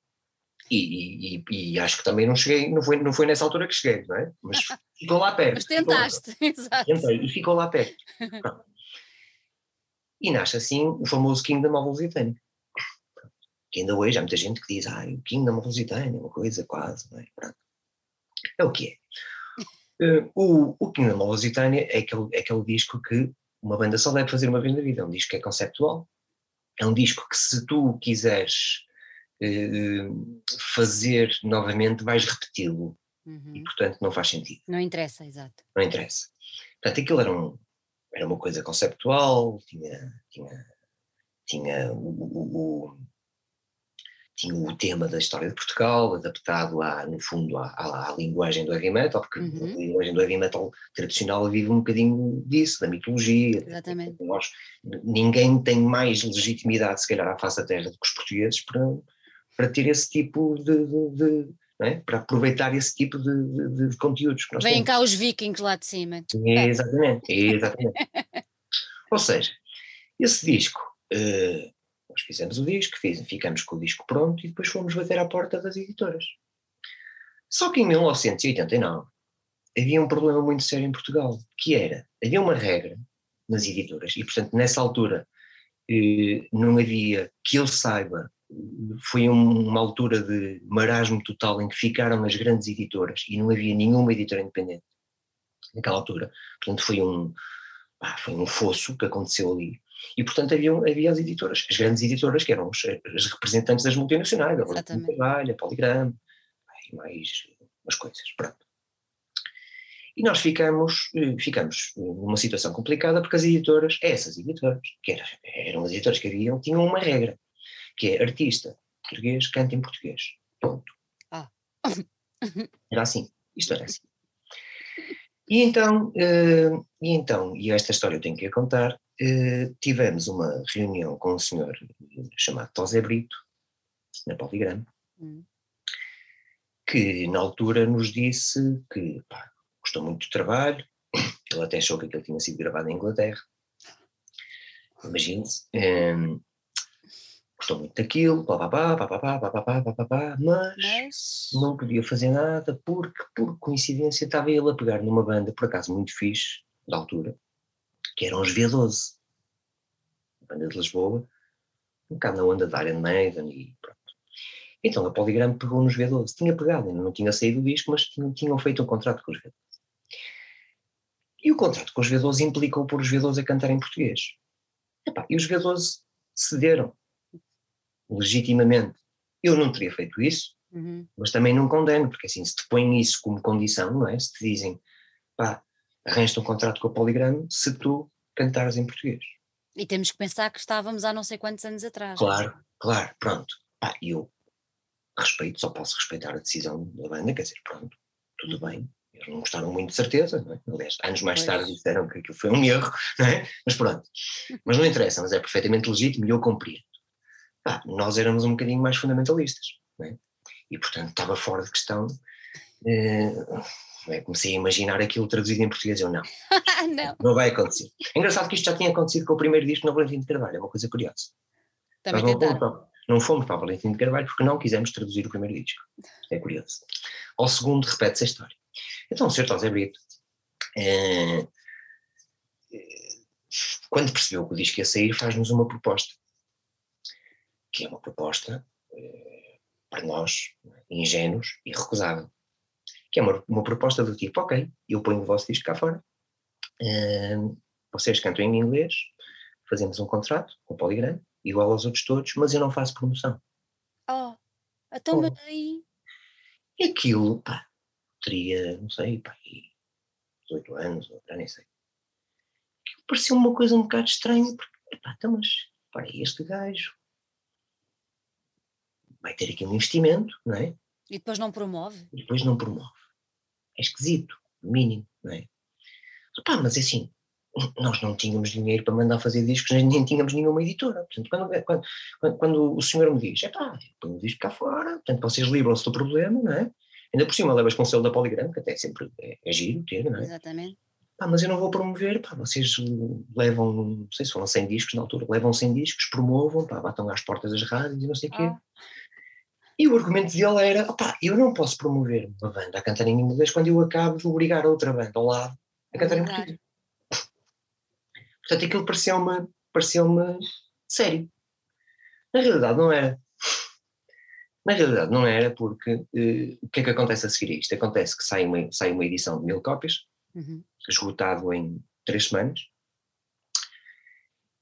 E, e, e, acho que também não cheguei, não foi, não foi nessa altura que cheguei, não é? Mas ficou lá perto. Mas tentaste, exato. Tentei, e ficou lá perto. E nasce assim o famoso King da Móvel Lusitânia. Que ainda hoje há muita gente que diz, ah, o King da Móvel Lusitânia, uma coisa quase, não é? Pronto. É o que é. Uh, o, o King da Móvel Lusitânia é aquele, é aquele disco que uma banda só deve fazer uma vez na vida. É um disco que é conceptual. É um disco que se tu quiseres uh, fazer novamente, vais repeti-lo. Uhum. E portanto não faz sentido. Não interessa, exato. Não interessa. Portanto, aquilo era um, era uma coisa conceptual, tinha, tinha, tinha o, o, o tinha o tema da história de Portugal, adaptado a, no fundo à, à, à linguagem do heavy metal, porque uhum. a linguagem do heavy metal tradicional vive um bocadinho disso, da mitologia. Exatamente. Nós, ninguém tem mais legitimidade, se calhar, à face da terra do que os portugueses para, para ter esse tipo de, de, de, é? para aproveitar esse tipo de, de, de conteúdos. Que Vêm cá os vikings lá de cima. É, exatamente, exatamente. Ou seja, esse disco, uh, nós fizemos o disco, fiz, ficamos com o disco pronto e depois fomos bater à porta das editoras. Só que em 1989 havia um problema muito sério em Portugal, que era, havia uma regra nas editoras, e portanto nessa altura eh, não havia, que ele saiba, foi uma altura de marasmo total em que ficaram as grandes editoras e não havia nenhuma editora independente naquela altura. Portanto, foi um, ah, foi um fosso que aconteceu ali. E, portanto, havia, havia as editoras, as grandes editoras, que eram os, as representantes das multinacionais, a Trabalho, a Poligram, e mais umas coisas. Pronto. E nós ficamos, eh, ficamos numa situação complicada porque as editoras, essas editoras, que eram, eram as editoras que haviam, tinham uma regra que é artista português, canta em português. Ponto. Ah. Era assim, isto era assim. E então, uh, e então, e esta história eu tenho que a contar, uh, tivemos uma reunião com um senhor chamado Tosé Brito, na Poligrama, hum. que na altura nos disse que pá, gostou muito do trabalho, ele até achou que aquilo tinha sido gravado em Inglaterra, imagine-se, um, gostou muito daquilo, papapá, papapá, papapá, papapá, mas, mas não podia fazer nada porque, por coincidência, estava ele a pegar numa banda, por acaso muito fixe, da altura, que eram os V12, a banda de Lisboa, um bocado na onda da Iron Maiden e pronto. Então a Polygram pegou nos V12, tinha pegado, ainda não tinha saído o disco, mas tinham, tinham feito um contrato com os V12. E o contrato com os V12 implicou pôr os V12 a cantar em português. Epá, e os V12 cederam legitimamente. Eu não teria feito isso, uhum. mas também não condeno, porque assim, se te põem isso como condição, não é? Se te dizem, pá, arranjas um contrato com a Polygram se tu cantares em português. E temos que pensar que estávamos há não sei quantos anos atrás. Claro, claro, pronto. Pá, eu respeito, só posso respeitar a decisão da banda, quer dizer, pronto, tudo uhum. bem. Eles não gostaram muito de certeza, não é? Aliás, anos mais pois. tarde disseram que aquilo foi um erro, não é? Mas pronto. Mas não interessa, mas é perfeitamente legítimo e eu compreendo. Pá, nós éramos um bocadinho mais fundamentalistas, é? E portanto estava fora de questão. Eh, é? Comecei a imaginar aquilo traduzido em português, eu não. não. Não vai acontecer. É engraçado que isto já tinha acontecido com o primeiro disco no Valentim de Carvalho, é uma coisa curiosa. Também não fomos, para, não fomos para o Valentim de Carvalho porque não quisemos traduzir o primeiro disco. É curioso. Ao segundo, repete-se a história. Então, o Sr. José Brito, é, quando percebeu que o disco ia sair, faz-nos uma proposta. Que é uma proposta, é, para nós, ingênuos, irrecusável que é uma, uma proposta do tipo, ok, eu ponho o vosso disco cá fora, uh, vocês cantam em inglês, fazemos um contrato com o Polygram, igual aos outros todos, mas eu não faço promoção. Oh, então oh. aí... E aquilo, pá, teria, não sei, pá, 18 anos, ou já nem sei. Pareceu uma coisa um bocado estranha, porque, pá, então, mas, pá, este gajo vai ter aqui um investimento, não é? E depois não promove? E depois não promove é esquisito, no mínimo, não é? Pá, mas é assim, nós não tínhamos dinheiro para mandar fazer discos, nem, tínhamos nenhuma editora. Portanto, quando, quando, quando, quando o senhor me diz, é pá, põe o disco cá fora, portanto, vocês livram-se do problema, não é? Ainda por cima levas com o selo da Poligram, que até sempre é, é giro ter, não é? Exatamente. Pá, mas eu não vou promover, pá, vocês levam, não sei se foram 100 discos na altura, levam 100 discos, promovam, pá, batam às portas das rádios e não sei o quê. E o argumento dele era: opá, eu não posso promover uma banda a cantar em inglês quando eu acabo de obrigar a outra banda ao lado a cantar em português. Portanto, aquilo pareceu-me pareceu sério. Na realidade, não era. Na realidade, não era, porque uh, o que é que acontece a seguir a isto? Acontece que sai uma, sai uma edição de mil cópias, uhum. esgotado em três semanas,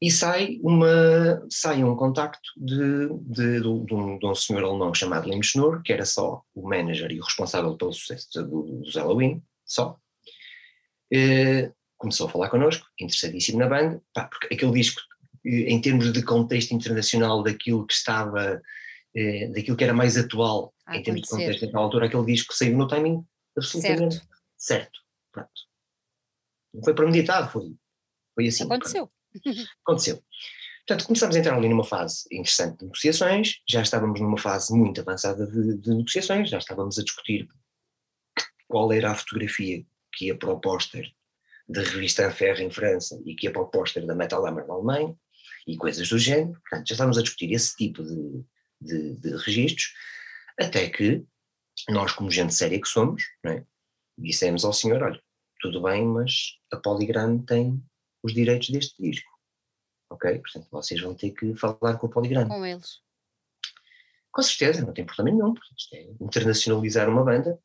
e sai, uma, sai um contacto de, de, de, um, de um senhor alemão chamado Lim Schnur, que era só o manager e o responsável pelo sucesso do, dos Halloween, só. Eh, começou a falar connosco, interessadíssimo na banda, pá, porque aquele disco, eh, em termos de contexto internacional daquilo que estava, eh, daquilo que era mais atual, em termos de contexto naquela altura, aquele disco saiu no timing absolutamente certo. certo. Pronto. Não foi premeditado, foi, foi assim. Aconteceu. Aconteceu. Portanto, começámos a entrar ali numa fase interessante de negociações, já estávamos numa fase muito avançada de, de negociações, já estávamos a discutir qual era a fotografia que ia para o póster da revista Anferre em França e que ia para o póster da Metal Hammer na Alemanha e coisas do género. Portanto, já estávamos a discutir esse tipo de, de, de registros, até que nós, como gente séria que somos, é? dissemos ao senhor, olha, tudo bem, mas a Polygram tem os direitos deste disco. Ok? Portanto, vocês vão ter que falar com o Poligrama. Com eles. Com certeza, não tem problema nenhum. Isto é internacionalizar uma banda.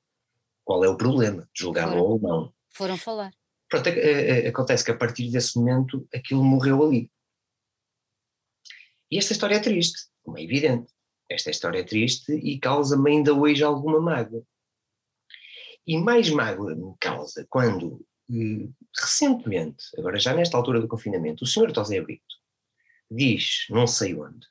Qual é o problema? Julgá-lo ou não? Foram falar. Pronto, é, é, acontece que a partir desse momento aquilo morreu ali. E esta história é triste, como é evidente. Esta história é triste e causa-me ainda hoje alguma mágoa. E mais mágoa me causa quando recentemente, agora já nesta altura do confinamento, o senhor Tosé Brito diz, não sei onde,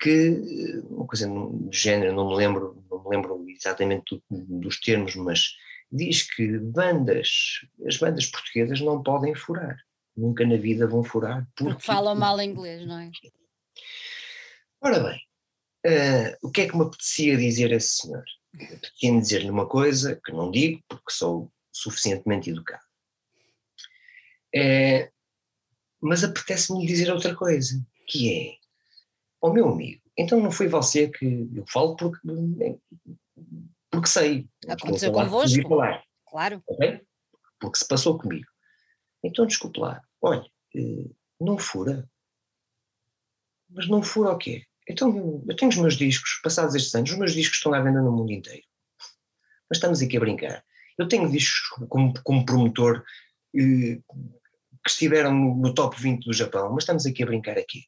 que uma coisa do género, não me lembro, não me lembro exatamente do, dos termos, mas diz que bandas, as bandas portuguesas não podem furar, nunca na vida vão furar. Porque, porque falam mal inglês, não é? Ora bem, uh, o que é que me apetecia dizer a esse senhor? Apetecia-me dizer-lhe uma coisa que não digo, porque sou suficientemente educado. É, mas apetece-me dizer outra coisa, que é, ó oh, meu amigo, então não foi você que, eu falo porque, porque sei. Aconteceu convosco? Falar, claro. Okay? Porque se passou comigo. Então desculpe lá, olha, eh, não fura. Mas não fura o quê? Então eu tenho os meus discos, passados estes anos, os meus discos estão à venda no mundo inteiro. Mas estamos aqui a brincar. Eu tenho discos como, como promotor eh, que estiveram no, no, top 20 do Japão, mas estamos aqui a brincar aqui.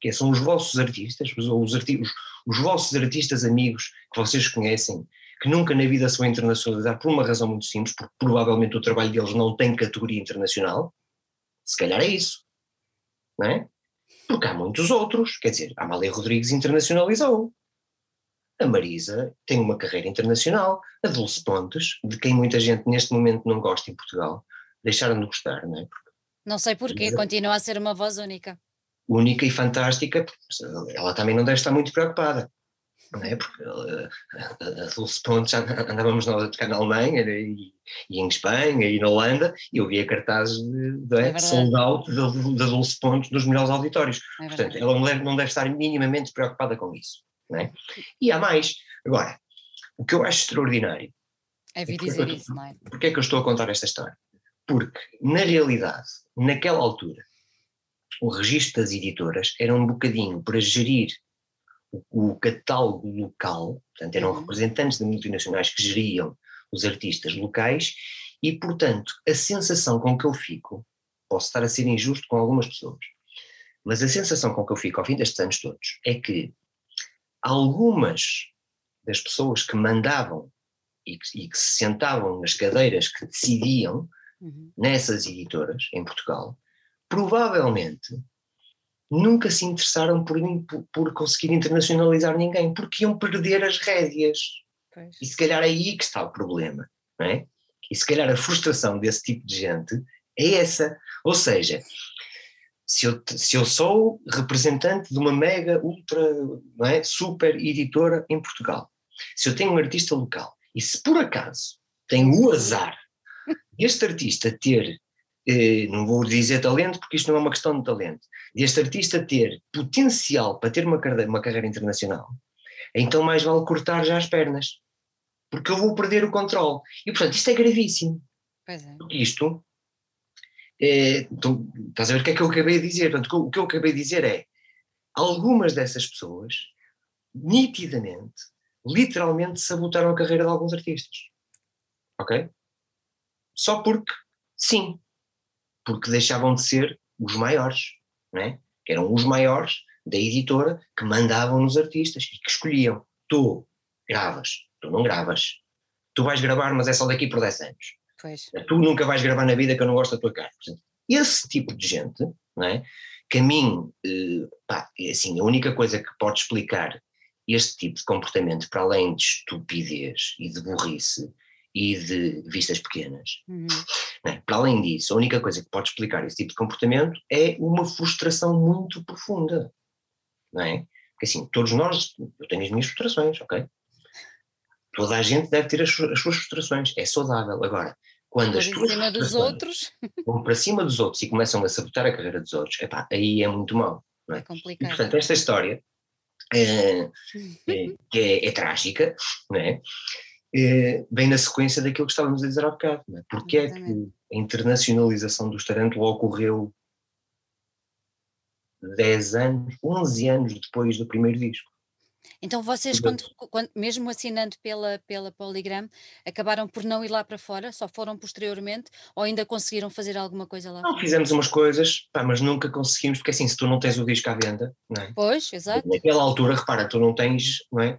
Que são os vossos artistas, os, os, os, os vossos artistas amigos que vocês conhecem, que nunca na vida se vão internacionalizar por uma razão muito simples, porque provavelmente o trabalho deles não tem categoria internacional. Se calhar é isso, não é? Porque há muitos outros, quer dizer, a Amália Rodrigues internacionalizou. A Marisa tem uma carreira internacional. A Dulce Pontes, de quem muita gente neste momento não gosta em Portugal, deixaram de gostar, não é? Porque, não sei porquê, continua a ser uma voz única. Única e fantástica, ela também não deve estar muito preocupada não é? Porque uh, a Dulce Pontes andávamos nós a tocar na Alemanha e, e, em Espanha e na Holanda e eu via cartazes de, de é sold out da, da Dulce Pontes nos melhores auditórios. É Portanto, ela não deve, não deve estar minimamente preocupada com isso. Não é? E há mais. Agora, o que eu acho extraordinário. É vir dizer isso, não é? Porquê é que eu estou a contar esta história? Porque, na realidade, naquela altura, o registro das editoras era um bocadinho para gerir o catálogo local, portanto eram uhum. representantes de multinacionais que geriam os artistas locais e, portanto, a sensação com que eu fico, posso estar a ser injusto com algumas pessoas, mas a sensação com que eu fico ao fim destes anos todos é que algumas das pessoas que mandavam e que, e que se sentavam nas cadeiras que decidiam uhum. nessas editoras em Portugal, provavelmente nunca se interessaram por, por conseguir internacionalizar ninguém, porque iam perder as rédeas. Pois. E se calhar é aí que está o problema, não é? E se calhar a frustração desse tipo de gente é essa. Ou seja, se eu, se eu sou representante de uma mega, ultra, não é? super editora em Portugal, se eu tenho um artista local e se por acaso tenho o azar este artista ter eh, não vou dizer talento, porque isto não é uma questão de talento, este artista ter potencial para ter uma carreira, uma carreira internacional, então mais vale cortar já as pernas, porque eu vou perder o controle. E portanto, isto é gravíssimo. Pois é. Isto, é, tu, estás a ver o que é que eu acabei de dizer? Portanto, o que eu acabei de dizer é, algumas dessas pessoas, nitidamente, literalmente sabotaram a carreira de alguns artistas. Ok? Só porque, sim, porque deixavam de ser os maiores, não é? que eram os maiores da editora que mandavam nos artistas e que escolhiam. Tu gravas, tu não gravas. Tu vais gravar, mas é só daqui por 10 anos. Pois. Tu nunca vais gravar na vida que eu não gosto da tua cara. esse tipo de gente, não é? que a mim, eh, pá, é assim, a única coisa que pode explicar este tipo de comportamento, para além de estupidez e de burrice, e de vistas pequenas. Uhum. É? Para além disso, a única coisa que pode explicar esse tipo de comportamento é uma frustração muito profunda. Não é? Porque assim, todos nós, eu tenho as minhas frustrações, ok? Toda a gente deve ter as, as suas frustrações, é saudável. Agora, quando as tuas cima dos outros vão para cima dos outros e começam a sabotar a carreira dos outros, epá, aí é muito mau. Não é? é complicado. E, portanto, esta história é, que é, é trágica, não é? é, bem na sequência daquilo que estávamos a dizer há bocado. Não é? Porque é que a internacionalização do Tarântula ocorreu 10 anos, 11 anos depois do primeiro disco? Então vocês, quando, quando, mesmo assinando pela, pela Polygram, acabaram por não ir lá para fora, só foram posteriormente, ou ainda conseguiram fazer alguma coisa lá? Não, fizemos umas coisas, pá, mas nunca conseguimos, porque assim, se tu não tens o disco à venda, não é? Pois, exato. Naquela altura, repara, tu não tens, não é?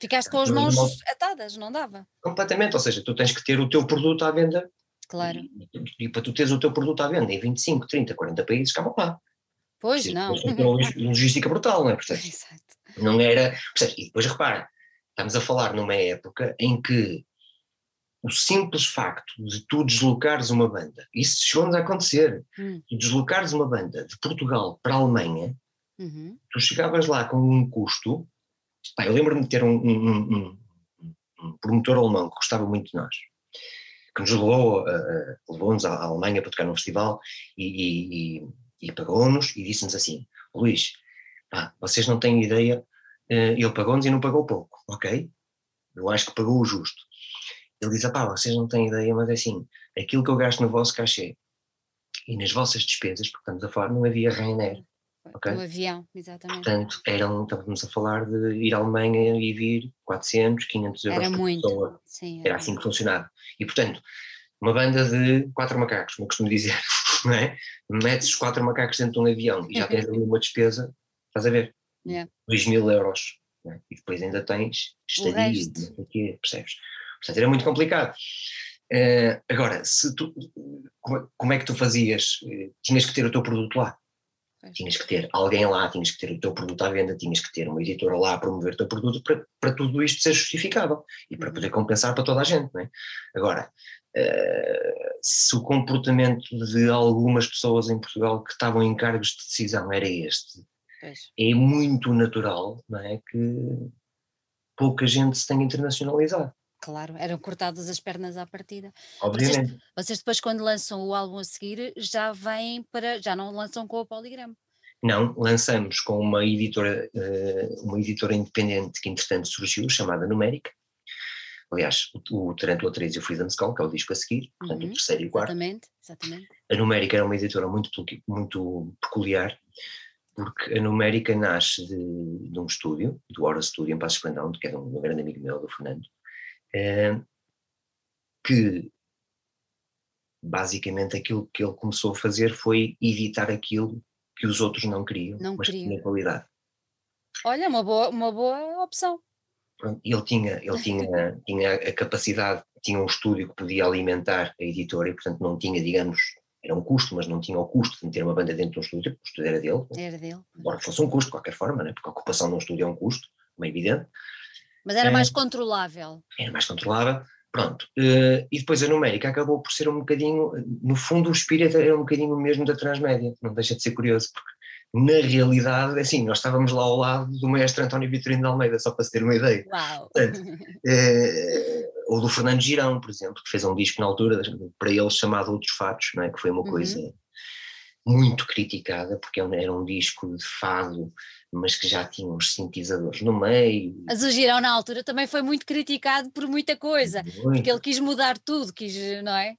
Ficaste com as mãos atadas, não dava? Completamente, ou seja, tu tens que ter o teu produto à venda. Claro. E, e, para tu teres o teu produto à venda em 25, 30, 40 países, calma lá. Pois, não. Uma logística brutal, não é? Portanto, Exato. Não era. Portanto, e depois repara, estamos a falar numa época em que o simples facto de tu deslocares uma banda, isso chegou-nos a acontecer, hum. tu deslocares uma banda de Portugal para a Alemanha, uhum. tu chegavas lá com um custo eu lembro-me de ter um, um, um, um, promotor alemão que gostava muito de nós, que nos levou, uh, levou-nos à Alemanha para tocar num festival e, e, e pagou-nos e disse-nos assim: Luís, pá, vocês não têm ideia, ele pagou-nos e não pagou pouco, ok? Eu acho que pagou o justo. Ele diz: pá, vocês não têm ideia, mas é assim, aquilo que eu gasto no vosso cachê e nas vossas despesas, porque estamos a falar, não havia Rainer, Okay? Do avião, exatamente. Portanto, eram, estávamos a falar de ir à Alemanha e vir 400, 500 euros era por muito. pessoa. Sim, era, era assim que funcionava. E, portanto, uma banda de quatro macacos, como eu costumo dizer, não é? Metes os quatro macacos dentro de um avião e já tens ali uma despesa, estás a ver? Yeah. 2 mil euros é? e depois ainda tens estadia, percebes? Portanto, era muito complicado. Uh, agora, se tu, como é que tu fazias? Tinhas que ter o teu produto lá. Tinhas que ter alguém lá, tinhas que ter o teu produto à venda, tinhas que ter uma editora lá a promover o teu produto para, para tudo isto ser justificável e para poder uhum. compensar para toda a gente. Não é? Agora, uh, se o comportamento de algumas pessoas em Portugal que estavam em cargos de decisão era este, pois. é muito natural não é? que pouca gente se tenha internacionalizado. Claro, eram cortadas as pernas à partida. Obviamente. Vocês, vocês, depois, quando lançam o álbum a seguir, já vêm para. já não lançam com o Poligrama. Não, lançamos com uma editora, eh, uma editora independente que entretanto surgiu, chamada Numérica. Aliás, o, o Tarantula 3 e o Freedom Skull, que é o disco a seguir, portanto uhum, o terceiro e o quarto. Exatamente, exatamente. A Numérica era uma editora muito, muito peculiar, porque a Numérica nasce de, de um estúdio, do Hora Studio em Passos Esplendão, que é um, um grande amigo meu, do Fernando, é, que basicamente aquilo que ele começou a fazer foi editar aquilo que os outros não queriam, não mas queriam. tinha qualidade. Olha, uma boa, uma boa opção. Ele tinha, ele tinha, tinha a capacidade, tinha um estúdio que podia alimentar a editora e, portanto, não tinha, digamos, era um custo, mas não tinha o custo de ter uma banda dentro de um estúdio, o estúdio era dele. Era dele. Embora fosse um custo, de qualquer forma, né? porque a ocupação de um estúdio é um custo, como é evidente. Mas era mais controlável. Era mais controlável. Pronto. Uh, e depois a numérica acabou por ser um bocadinho, no fundo o espírito era um bocadinho o mesmo da transmédia, não deixa de ser curioso, porque na realidade, assim, nós estávamos lá ao lado do maestro António Vitorino de Almeida, só para se ter uma ideia. Uau! Portanto, uh, ou do Fernando Girão, por exemplo, que fez um disco na altura para ele chamado Outros Fatos, não é? que foi uma uhum. coisa muito criticada, porque era um disco de fado mas que já tinha uns sintetizadores no meio. Mas o Girão na altura também foi muito criticado por muita coisa, muito. porque ele quis mudar tudo, quis, não é?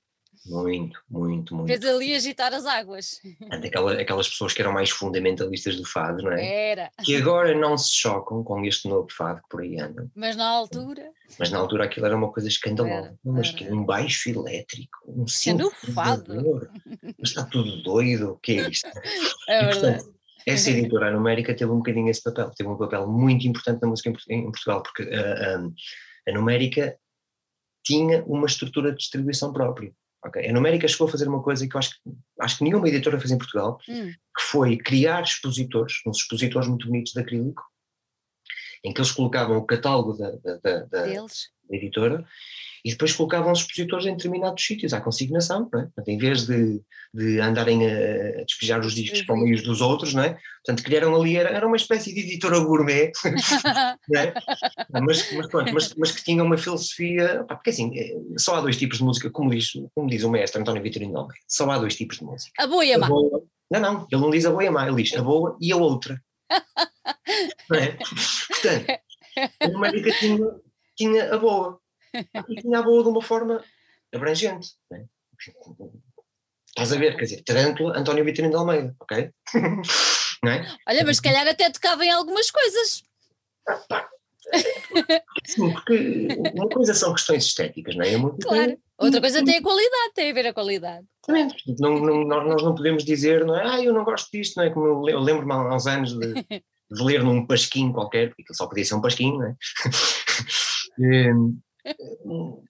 Muito, muito, muito. Fez ali agitar as águas. Aquelas, aquelas pessoas que eram mais fundamentalistas do fado, não é? Era. Que agora não se chocam com este novo fado que por aí anda. Mas na altura. Mas na altura aquilo era uma coisa escandalosa. Era, mas que um baixo elétrico, um sintetizador. Mas está tudo doido, o que é isto? É verdade. E, portanto, essa editora numérica teve um bocadinho esse papel, teve um papel muito importante na música em Portugal, porque a, a, a numérica tinha uma estrutura de distribuição própria. Okay? A numérica chegou a fazer uma coisa que eu acho, acho que nenhuma editora fez em Portugal, hum. que foi criar expositores, uns expositores muito bonitos de acrílico, em que eles colocavam o catálogo da, da, da, da editora e depois colocavam os expositores em determinados sítios, à consignação, não é? Portanto, em vez de, de andarem a, despejar os discos para os dos outros, não é? Portanto, criaram ali, era, era uma espécie de editora gourmet, é? mas, mas, pronto, mas, mas, que tinha uma filosofia, porque assim, é, só há dois tipos de música, como diz, como diz o mestre António Vitorino Almeida, só há dois tipos de música. A boa e a má. Não, não, ele não diz a boa e a má, ele diz a boa e a outra. não é? Portanto, a numérica tinha, tinha a boa e tinha a boa de uma forma abrangente. Né? Estás a ver, quer dizer, Tarântula, António Vitorino de Almeida, ok? é? Olha, mas se calhar até tocava em algumas coisas. Sim, porque uma coisa são questões estéticas, não é? é muito claro. Outra coisa tem a qualidade, tem a ver a qualidade. Não, não, nós não podemos dizer, não é? Ah, eu não gosto disto, não é? Como eu lembro-me há uns anos de, de ler num pasquinho qualquer, porque só podia ser um pasquinho, não é?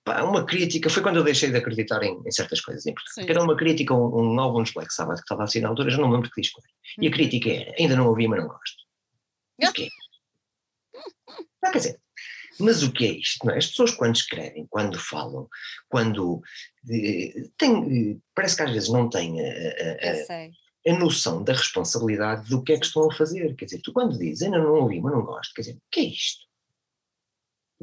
uma crítica, foi quando eu deixei de acreditar em, em certas coisas em Portugal. Era uma crítica um, um álbum de Black Sabbath que estava assim na altura, já não lembro que disco era. E a uhum. crítica era, ainda não ouvi, mas não gosto. O quê? Ah, quer dizer, mas o que é isto? Não é? As pessoas quando escrevem, quando falam, quando eh, têm, parece que às vezes não têm a, a, a, a, noção da responsabilidade do que é que estão a fazer. Quer dizer, tu quando dizes ainda não ouvi, mas não gosto, quer dizer, o que é isto?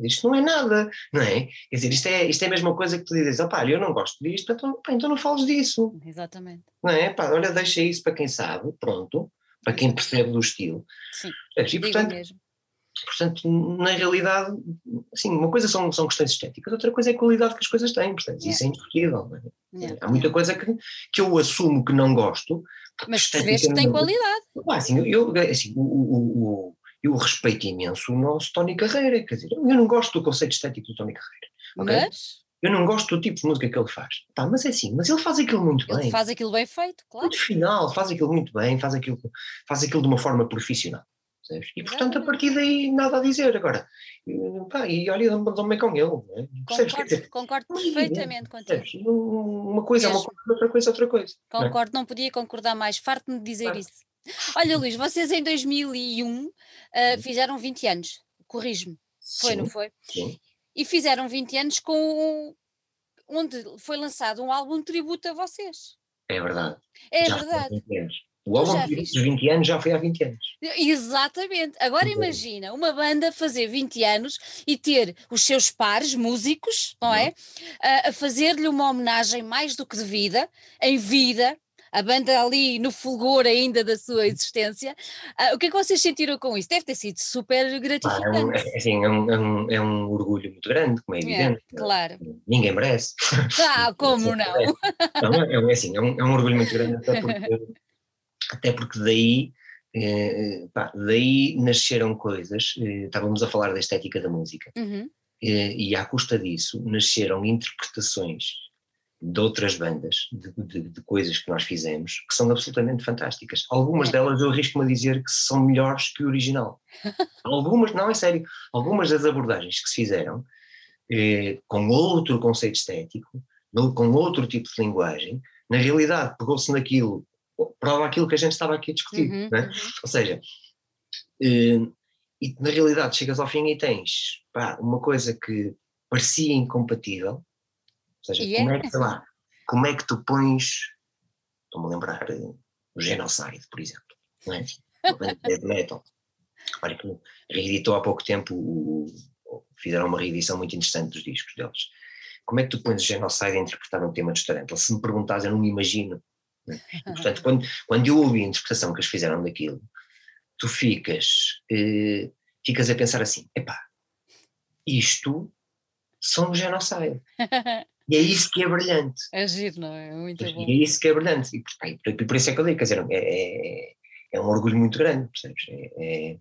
Isto não é nada, não é? Quer dizer, isto é, isto é a mesma coisa que tu dizes, opá, eu não gosto disto, então, pá, então não fales disso. Exatamente. Não é? Pá, olha, deixa isso para quem sabe, pronto, para quem percebe do estilo. Sim, e, portanto, mesmo. Portanto, na realidade, assim, uma coisa são, são questões estéticas, outra coisa é a qualidade que as coisas têm, portanto, yeah. isso é indiscutível. É? Yeah. Há muita coisa que, que eu assumo que não gosto. Mas percebes que tem qualidade. Ah, assim, eu, assim, o, o, o eu respeito imenso o nosso Tony Carreira, quer dizer, eu não gosto do conceito estético do Tony Carreira. Okay? Mas? Eu não gosto do tipo de música que ele faz. Tá, mas é assim, mas ele faz aquilo muito ele bem. faz aquilo bem feito, claro. Muito final, faz aquilo muito bem, faz aquilo, faz aquilo de uma forma profissional. Percebes? E portanto, a partir daí, nada a dizer. Agora, pá, e olha, dou-me bem com ele. É? Concordo, concordo perfeitamente contigo. Uma coisa é uma coisa, outra coisa é outra coisa. Concordo, não, não podia concordar mais. Farto-me de dizer claro. isso. Olha, Luís, vocês em 2001 uh, ah, fizeram 20 anos, corrijo-me. Foi, não foi? Sim. E fizeram 20 anos com onde foi lançado um álbum de tributo a vocês. É verdade. É Já verdade. O álbum dos 20 anos já foi há 20 anos. Exatamente. Agora imagina uma banda fazer 20 anos e ter os seus pares, músicos, não é? Uhum. A, a fazer-lhe uma homenagem mais do que devida, em vida, a banda ali no fulgor ainda da sua existência. Uh, o que é que vocês sentiram com isso? Deve ter sido super gratificante. Ah, é, um, é, assim, é, um, é, um, é um orgulho muito grande, como é, é evidente. É, claro. Ninguém merece. Ah, como não? não é, é, assim, é, um, é um orgulho muito grande, até porque, até porque daí. Eh, pá, daí nasceram coisas, eh, estávamos a falar da estética da música, uhum. eh, e à custa disso nasceram interpretações de outras bandas, de, de, de, coisas que nós fizemos, que são absolutamente fantásticas. Algumas é. delas eu arrisco-me a dizer que são melhores que o original. algumas, não, é sério, algumas das abordagens que se fizeram, eh, com outro conceito estético, com outro tipo de linguagem, na realidade pegou-se naquilo, prova aquilo que a gente estava aqui a discutir. Uhum, né? uhum. Ou seja, eh, e na realidade chegas ao fim e tens pá, uma coisa que parecia incompatível, ou seja, yeah. como, é que, lá, como é que tu pões, estou-me a lembrar, o Genocide, por exemplo, não é? Dead Metal. Olha que reeditou há pouco tempo, o, fizeram uma reedição muito interessante dos discos deles. Como é que tu pões o Genocide a interpretar um tema de Tarantula? Se me perguntas, eu não me imagino. Né? E, portanto, quando, quando eu ouvi a interpretação que eles fizeram daquilo, tu ficas, eh, ficas a pensar assim, epá, isto são o genocide. E é isso que é brilhante. É giro, não é? Muito bom. E é isso que é brilhante. E por, por isso é que eu digo, quer dizer, é, é, é um orgulho muito grande, percebes? É, é,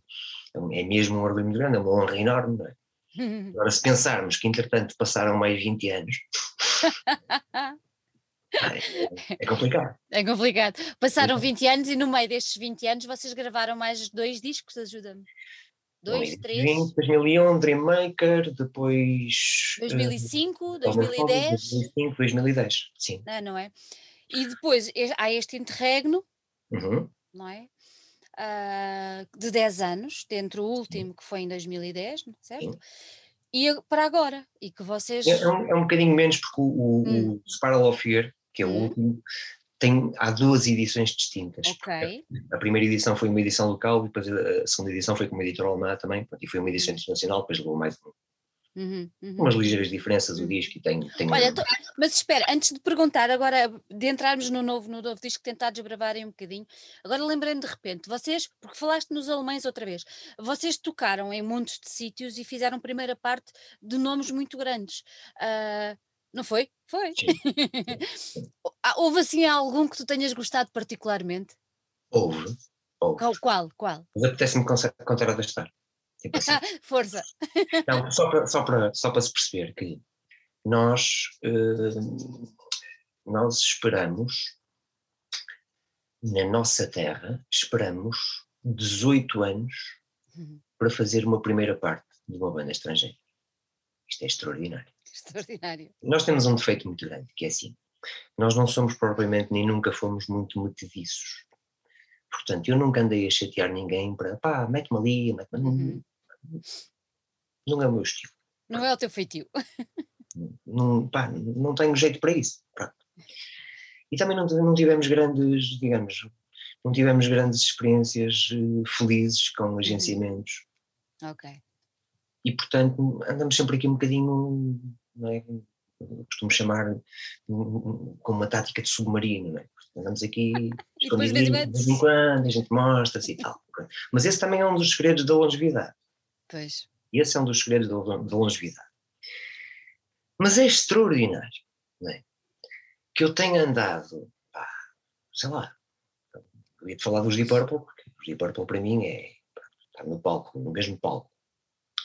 é, mesmo um orgulho muito grande, é uma honra enorme, não é? Agora, se pensarmos que entretanto passaram mais 20 anos. é, é complicado. É complicado. Passaram 20 anos e no meio destes 20 anos vocês gravaram mais dois discos, ajuda-me. Dois, três? 20, 2001, Dreammaker, depois. 2005, uh, 2010. 2005, 2010, sim. Não, não é? E depois há este interregno, uhum. não é? Uh, de 10 anos, dentre o último que foi em 2010, certo? Sim. E para agora, e que vocês. É, é, um, é um bocadinho menos, porque o, o, hum. o Spiral of Fear, que é o hum. último, tem, há duas edições distintas. Okay. A primeira edição foi uma edição local e depois a segunda edição foi com uma editora alemã também, e foi uma edição uhum. internacional, depois levou mais uhum, uhum. umas ligeiras diferenças o disco e tem, tem Olha, tô, mas espera, antes de perguntar, agora de entrarmos no novo, no novo disco, tentar desbravarem um bocadinho, agora lembrei-me de repente, vocês, porque falaste nos alemães outra vez, vocês tocaram em montes de sítios e fizeram primeira parte de nomes muito grandes. Uh, não foi? Foi. Ah, houve assim algum que tu tenhas gostado particularmente? Houve. Houve. Qual? Qual? Mas apetece-me contar a da história. Tipo assim. Força. Não, só para, só, para, só para se perceber que nós, uh, nós esperamos, na nossa terra, esperamos 18 anos uhum. para fazer uma primeira parte de uma banda estrangeira. Isto é extraordinário. Extraordinário. Nós temos um defeito muito grande, que é assim, nós não somos propriamente, nem nunca fomos muito metediços. Portanto, eu nunca andei a chatear ninguém para, pá, mete-me ali, mete-me uhum. Não é o meu estilo. Não é o teu feitio. Não, pá, não tenho jeito para isso. Pronto. E também não, não tivemos grandes, digamos, não tivemos grandes experiências uh, felizes com uhum. agenciamentos. Ok. E portanto andamos sempre aqui um bocadinho não é? costumo chamar com uma tática de submarino, não é? Andamos aqui e depois de vez em quando, a gente mostra-se e tal. Mas esse também é um dos segredos da longevidade. Pois. Esse é um dos segredos da, da longevidade. Mas é extraordinário, não é? Que eu tenha andado, pá, sei lá, eu ia-te falar dos Deep Purple, porque os Deep Purple para mim é estar no palco, no mesmo palco.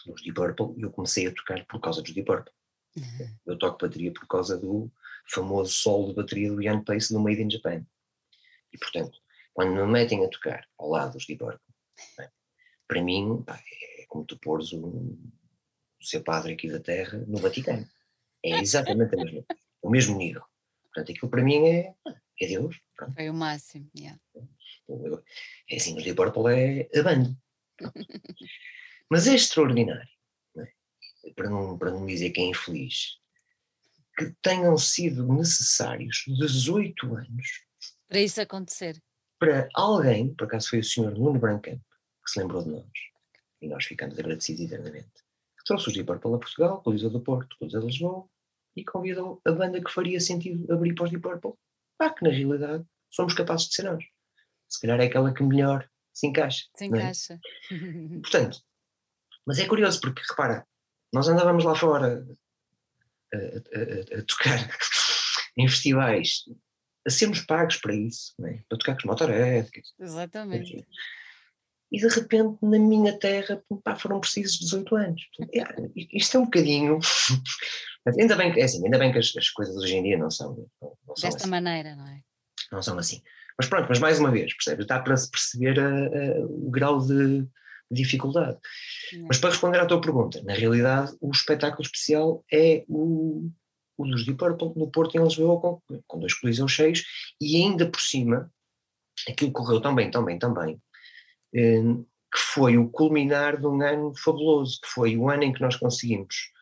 Os Deep Purple, eu comecei a tocar por causa dos Deep Purple. Eu toco bateria por causa do famoso solo de bateria do Ian Pace do Made in Japan. E portanto, quando me metem a tocar ao lado dos Purple, para mim, pá, é como tu pôres o, o ser padre aqui da Terra no Vaticano. É exatamente mesma, o mesmo nível. Portanto, aquilo para mim é, é Deus. Pronto. Foi o máximo, yeah. É assim, o Purple é a banda. Mas é extraordinário? Para, não, para não dizer que é infeliz, que tenham sido necessários 18 anos para isso acontecer. Para alguém, por acaso foi o senhor Nuno Brancamp, que se lembrou de nós, e nós ficamos agradecidos eternamente, que trouxe os Deep Purple a Portugal, com o Lisboa do Porto, o de Lisboa, e convidou a banda que faria sentido abrir para os Deep Purple. Ah, que na realidade somos capazes de ser nós. Se calhar é aquela que melhor se encaixa. Se é? encaixa. É? Portanto, mas é curioso porque, repara, nós andávamos lá fora a, a, a, tocar em festivais, a sermos pagos para isso, é? para tocar com os Motorhead. Exatamente. E de repente, na minha terra, pá, foram precisos 18 anos. É, isto é um bocadinho. ainda bem que, é assim, ainda bem que as, as, coisas hoje em dia não são. Não, não são Desta assim. maneira, não é? Não são assim. Mas pronto, mas mais uma vez, percebe? Está para se perceber a, a, o grau de dificuldade. Não. Mas para responder à tua pergunta, na realidade, o espetáculo especial é o, o dos Deep Purple no Porto em Lisboa com, com dois coliseus cheios e ainda por cima, aquilo correu tão bem, tão bem, tão bem, eh, que foi o culminar de um ano fabuloso, que foi o ano em que nós conseguimos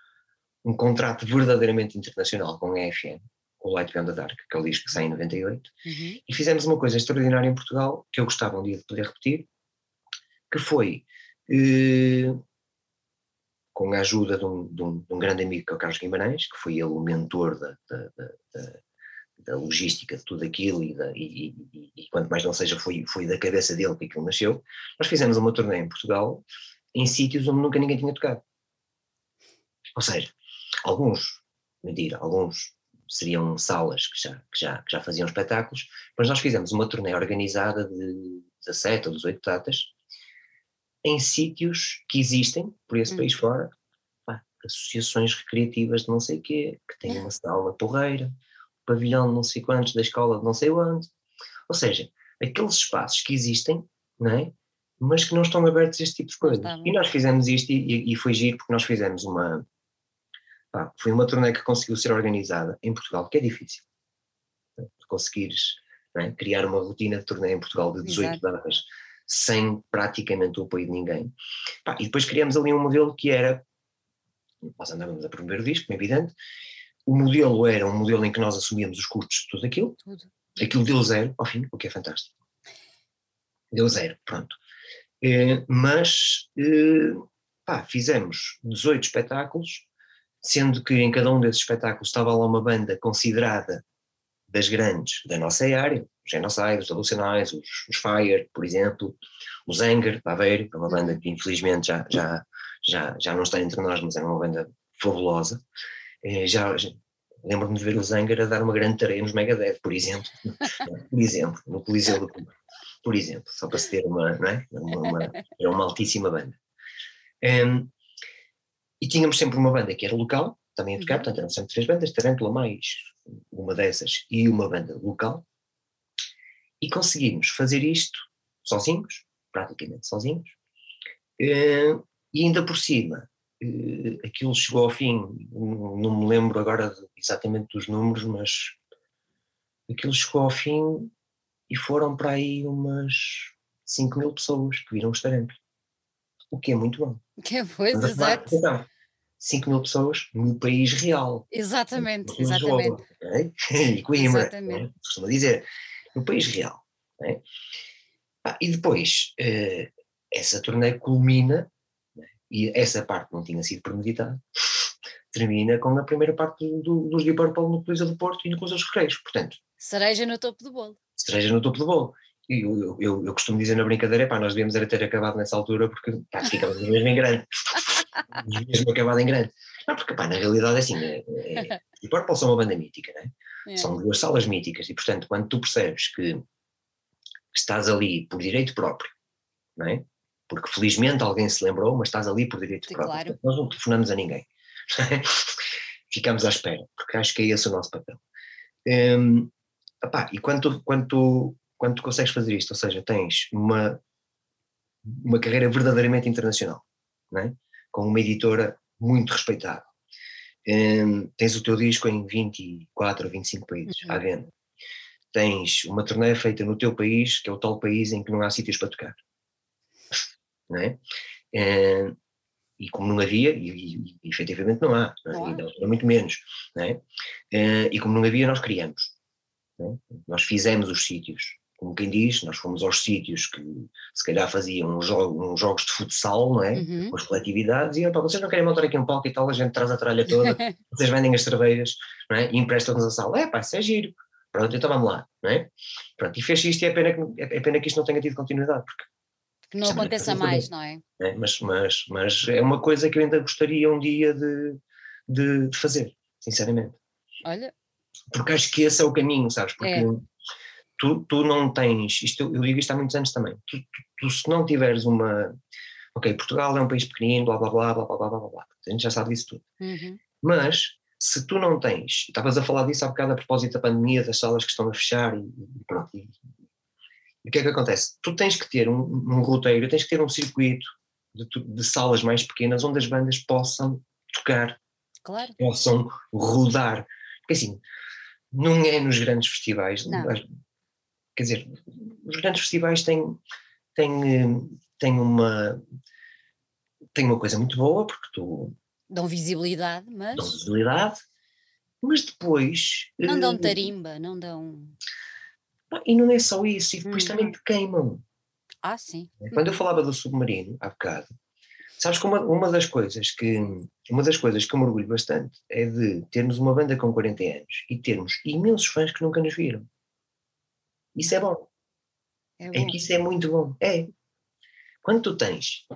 um contrato verdadeiramente internacional com a EFN, o Light Beyond the Dark, que é o disco que sai em 98, uhum. e fizemos uma coisa extraordinária em Portugal, que eu gostava um dia de poder repetir, que foi, com a ajuda de um, de, um, de um, grande amigo que é o Carlos Guimarães, que foi ele o mentor da, da, da, da logística de tudo aquilo e, e, e, e, quanto mais não seja foi, foi da cabeça dele que aquilo nasceu, nós fizemos uma turnê em Portugal em sítios onde nunca ninguém tinha tocado. Ou seja, alguns, mentira, alguns seriam salas que já, que já, que já faziam espetáculos, mas nós fizemos uma turnê organizada de 17 ou 18 datas em sítios que existem por esse hum. país fora, pá, associações recreativas de não sei o quê, que têm uma sala porreira, pavilhão de não sei quantos, da escola de não sei onde. Ou seja, aqueles espaços que existem, não é? mas que não estão abertos a este tipo de coisas. E nós fizemos isto e, e foi giro porque nós fizemos uma, Pá, foi uma turnê que conseguiu ser organizada em Portugal, que é difícil. conseguires é? criar uma rotina de turnê em Portugal de 18 Exato. datas sem praticamente o apoio de ninguém. Pá, e depois criamos ali um modelo que era, nós andávamos a promover o disco, é evidente, o modelo era um modelo em que nós assumíamos os custos de tudo aquilo, tudo. aquilo deu zero ao fim, o que é fantástico. Deu zero, pronto. Eh, mas eh, pá, fizemos 18 espetáculos sendo que em cada um desses espetáculos estava lá uma banda considerada das grandes da nossa área, os Genocide, os Alucinais, os, os, Fire, por exemplo, os Anger, a ver, é uma banda que infelizmente já, já, já, já não está entre nós, mas era uma banda fabulosa. Eh, já, já lembro-me de ver os Anger a dar uma grande tarefa nos Megadeth, por exemplo, por exemplo, no Coliseu do Cuba, por exemplo, só para se ter uma, não é? Uma, uma, era uma altíssima banda. Um, e tínhamos sempre uma banda que era local, também a tocar, uhum. portanto eram sempre três bandas, Tarântula mais uma dessas e uma banda local. E conseguimos fazer isto sozinhos, praticamente sozinhos, eh, e ainda por cima, eh, aquilo chegou ao fim, não me lembro agora exatamente dos números, mas aquilo chegou ao fim e foram para aí umas 5 mil pessoas que viram o restaurante o que é muito bom. Que é pois, exato. Então, 5 mil pessoas no país real. Exatamente, exatamente. Okay? E Coimbra, exatamente. costuma dizer, no país real. Okay? Ah, e depois, uh, essa turnê culmina, né? e essa parte não tinha sido premeditada, termina com a primeira parte do, do, dos Deep Purple no Polícia do Porto e no Cruz dos Recreios, portanto. Cereja no topo do bolo. Cereja no topo do bolo. E eu, eu, eu, costumo dizer na brincadeira, pá, nós devíamos era ter acabado nessa altura porque pá, ficávamos mesmo em grande. Mesmo acabado em grande. Não, porque pá, na realidade é assim, é, é, e Purple são uma banda mítica, né? É. são duas salas míticas e portanto quando tu percebes que estás ali por direito próprio, não é? porque felizmente alguém se lembrou, mas estás ali por direito próprio, nós não telefonamos a ninguém. Ficamos à espera, porque acho que é esse o nosso papel. Um, epá, e quando tu, quando tu quando tu consegues fazer isto, ou seja, tens uma uma carreira verdadeiramente internacional, é? Com uma editora muito respeitada. Um, tens o teu disco em 24 ou 25 países uhum. à venda. Tens uma turnê feita no teu país, que é o tal país em que não há sítios para tocar. Não é? Um, e como não havia, e, e, e efetivamente não há, não é? muito menos, não é? Uh, e como não havia, nós criamos. É? Nós fizemos os sítios, como quem diz, nós fomos aos sítios que se calhar faziam uns, jogo, uns jogos de futsal, não é? Uhum. Com as coletividades, e opa, vocês não querem montar aqui um palco e tal, a gente traz a tralha toda, vocês vendem as cervejas, não é? E emprestam-nos a sala. É pá, isso é giro. Pronto, então vamos lá, não é? Pronto, e fez isto e é pena, que, é pena que isto não tenha tido continuidade, porque que não aconteça mais, não é? é? mas, mas, mas é uma coisa que eu ainda gostaria um dia de, de, de fazer, sinceramente. Olha. Porque acho que esse é o caminho, sabes? Porque é tu, tu não tens, isto, eu digo isto há muitos anos também, tu, tu, tu, se não tiveres uma, ok, Portugal é um país pequenino, blá blá blá blá blá blá blá, blá a gente já sabe disso tudo, uhum. mas se tu não tens, estavas a falar disso há bocado a propósito da pandemia, das salas que estão a fechar e, e pronto, e, e, o que é que acontece? Tu tens que ter um, um roteiro, tens que ter um circuito de, de salas mais pequenas onde as bandas possam tocar, claro. possam rodar, porque assim, não é nos grandes festivais, não. Quer dizer, os grandes festivais têm, têm, têm uma têm uma coisa muito boa porque tu dão visibilidade, mas dão visibilidade, mas depois não dão eh, tarimba, não dão e não é só isso, e depois hum. também te queimam. Ah, sim. Quando eu falava do submarino há bocado, sabes que uma, uma das coisas que uma das coisas que eu me orgulho bastante é de termos uma banda com 40 anos e termos imensos fãs que nunca nos viram. Isso é bom. É, é bom. é que isso é muito bom. É. Quando tu tens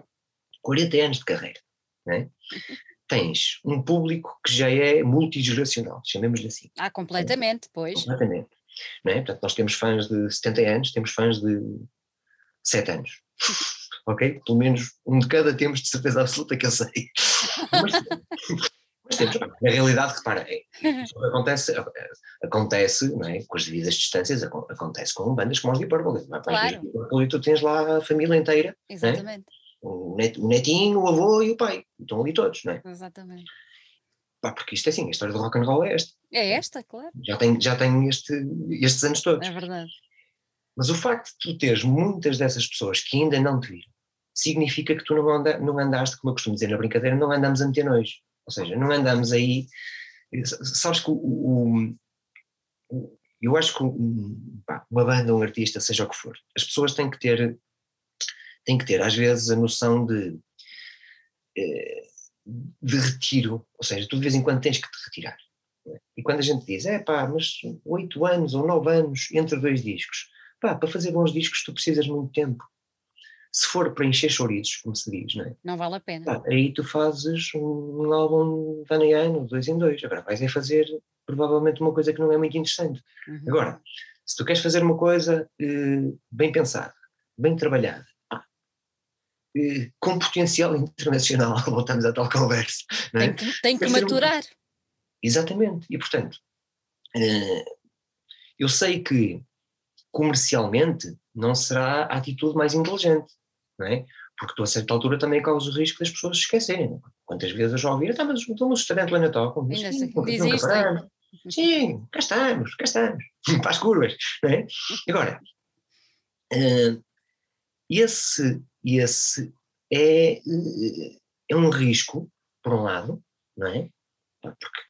40 anos de carreira, é? tens um público que já é multigeracional, chamemos-lhe assim. Ah, completamente, pois. Completamente. Não é? Portanto, nós temos fãs de 70 anos, temos fãs de 7 anos. ok? Pelo menos um de cada temos de certeza absoluta que eu sei. Mas temos, na realidade, repara, é, acontece, acontece não é? com as devidas distâncias, acontece com bandas como os de Hyperbole. Claro. E tu tens lá a família inteira. É? Exatamente. O, netinho, o avô e o pai. Estão ali todos, não é? Exatamente. Pá, porque isto é assim, a história do rock and roll é esta. É esta, claro. Já tem, já tem este, estes anos todos. É verdade. Mas o facto de tu teres muitas dessas pessoas que ainda não te viram, significa que tu não, anda, não andaste, como eu costumo dizer na brincadeira, não andamos a meter nojo. Ou seja, não andamos aí. Sabes que o, o, o eu acho que pá, uma banda, um artista, seja o que for, as pessoas têm que ter, têm que ter às vezes a noção de eh, de retiro, ou seja, tu de vez em quando tens que te retirar. É? E quando a gente diz, é pá, mas oito anos ou nove anos entre dois discos, pá, para fazer bons discos tu precisas muito tempo. Se for para encher chouriços, como se diz, não é? Não vale a pena. Pá, aí tu fazes um álbum de ano em ano, dois em dois. Agora vais é fazer provavelmente uma coisa que não é muito interessante. Uhum. Agora, se tu queres fazer uma coisa eh, bem pensada, bem trabalhada, com potencial internacional, voltamos à tal conversa. É? Tem que, tem que maturar. Um... Exatamente, e portanto, eh, eu sei que comercialmente não será a atitude mais inteligente, não é? Porque tu a certa altura também causa o risco das pessoas se esquecerem. Quantas vezes eu já ouvi, está, mas no restaurante lá na Toca, Sim, cá estamos, cá estamos, para as curvas, não é? Agora, uh, esse esse é, é um risco, por um lado, não é? Porque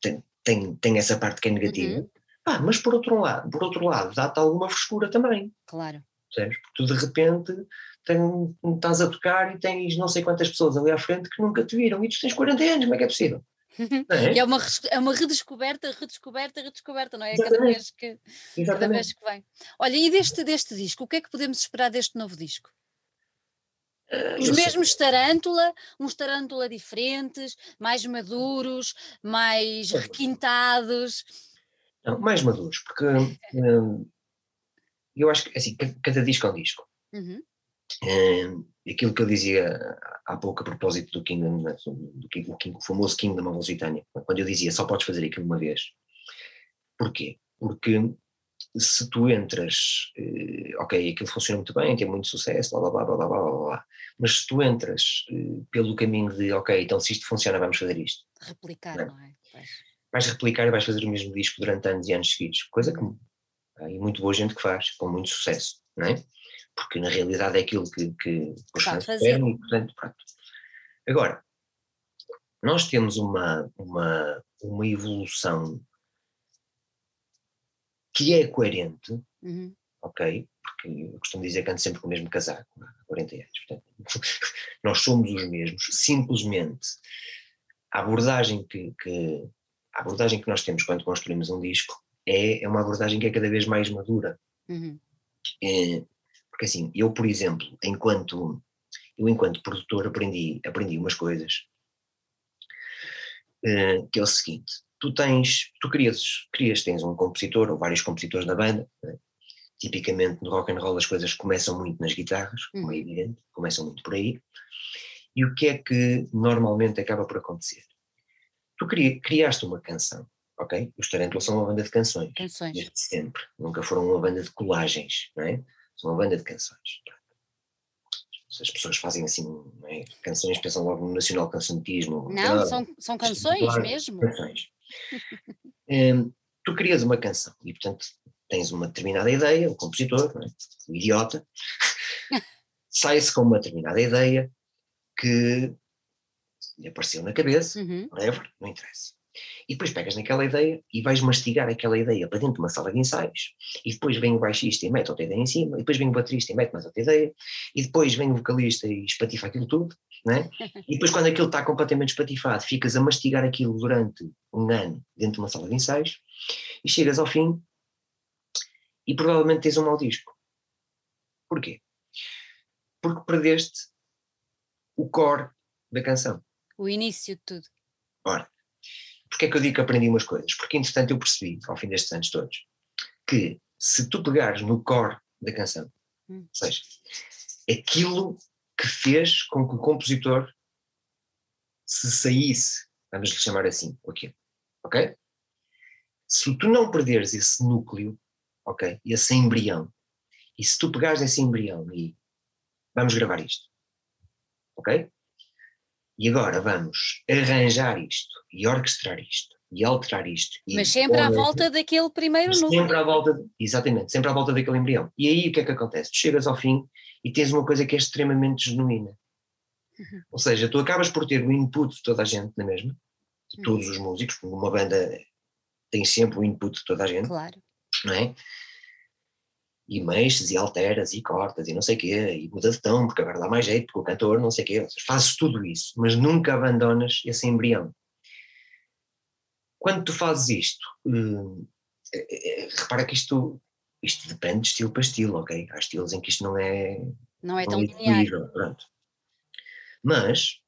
tem, tem, tem essa parte que é negativa, uhum. mas por outro lado, por outro lado, dá-te alguma frescura também. Claro. Percebes? Porque tu de repente tem, estás a tocar e tens não sei quantas pessoas ali à frente que nunca te viram e tu tens 40 anos, como é que é possível? É? É uma, é uma redescoberta, redescoberta, redescoberta, não é? Cada vez, que, cada vez que vem. Olha, e deste, deste disco, o que é que podemos esperar deste novo disco? Uh, Os mesmos sei. tarântula, uns tarântula diferentes, mais maduros, mais requintados. Não, mais maduros, porque hum, eu acho que assim, cada disco é um disco. Uhum. Hum, aquilo que eu dizia há pouco a propósito do Kingdom, do, King, do famoso Kingdom of Lusitânia, quando eu dizia só podes fazer aquilo uma vez. Porquê? Porque se tu entras, eh, ok, aquilo funciona muito bem, tem muito sucesso, blá blá blá blá blá blá blá, mas se tu entras eh, pelo caminho de, ok, então se isto funciona, vamos fazer isto. Replicar, não, não é? Pois. Vais replicar e vais fazer o mesmo disco durante anos e anos seguidos, coisa que uhum. há muito boa gente que faz, com muito sucesso, não é? Porque na realidade é aquilo que, que os fãs querem e, portanto, pronto. Agora, nós temos uma, uma, uma evolução que é coerente, uhum. ok? Porque eu costumo dizer que ando sempre com o mesmo casaco há 40 anos. Portanto, nós somos os mesmos, simplesmente a abordagem que, que, a abordagem que nós temos quando construímos um disco é, é uma abordagem que é cada vez mais madura. Uhum. É, porque assim, eu, por exemplo, enquanto eu enquanto produtor aprendi, aprendi umas coisas, é, que é o seguinte, tu tens, tu crias, crias, tens um compositor ou vários compositores na banda, né? tipicamente no rock and roll as coisas começam muito nas guitarras, como é uhum. evidente, começam muito por aí, e o que é que normalmente acaba por acontecer? Tu criaste uma canção, ok? Os Tarantula são uma banda de canções, canções. desde sempre, nunca foram uma banda de colagens, não é? São uma banda de canções. As pessoas fazem assim é? canções, pensam logo no nacional cancionismo. Não, são, são canções mesmo. Canções. um, tu crias uma canção e, portanto, tens uma determinada ideia, o compositor, é? o idiota, sai-se com uma determinada ideia que lhe apareceu na cabeça, uhum. whatever, não interessa. E depois pegas naquela ideia e vais mastigar aquela ideia para dentro de uma sala de ensaios, e depois vem o baixista e mete outra ideia em cima, e depois vem o baterista e mete mais outra ideia, e depois vem o vocalista e espatifa aquilo tudo, né? e depois quando aquilo está completamente espatifado, ficas a mastigar aquilo durante um ano dentro de uma sala de ensaios, e chegas ao fim e provavelmente tens um mau disco. Porquê? Porque perdeste o core da canção. O início de tudo. Ora, porque é que eu digo que aprendi umas coisas? Porque, entretanto, eu percebi, ao fim destes anos todos, que se tu pegares no core da canção, hum. ou seja, aquilo que fez com que o compositor se saísse, vamos lhe chamar assim, aquilo, ok? Se tu não perderes esse núcleo, ok, esse embrião, e se tu pegares esse embrião e vamos gravar isto, ok? E agora vamos arranjar isto e orquestrar isto e alterar isto. Mas sempre à volta daquele primeiro núcleo. Sempre à volta, exatamente, sempre à volta daquele embrião. E aí o que é que acontece? Tu chegas ao fim e tens uma coisa que é extremamente genuína. Uhum. Ou seja, tu acabas por ter o input de toda a gente, não é mesmo? De uhum. todos os músicos, porque uma banda tem sempre o input de toda a gente. Claro. Não é? E mexes e alteras e cortas e não sei o quê, e muda de tom, porque agora dá mais jeito, porque o cantor não sei o quê, fazes tudo isso, mas nunca abandonas esse embrião. Quando tu fazes isto, hum, é, é, repara que isto, isto depende de estilo para estilo, ok? Há estilos em que isto não é... Não é tão linear. Pronto. Mas,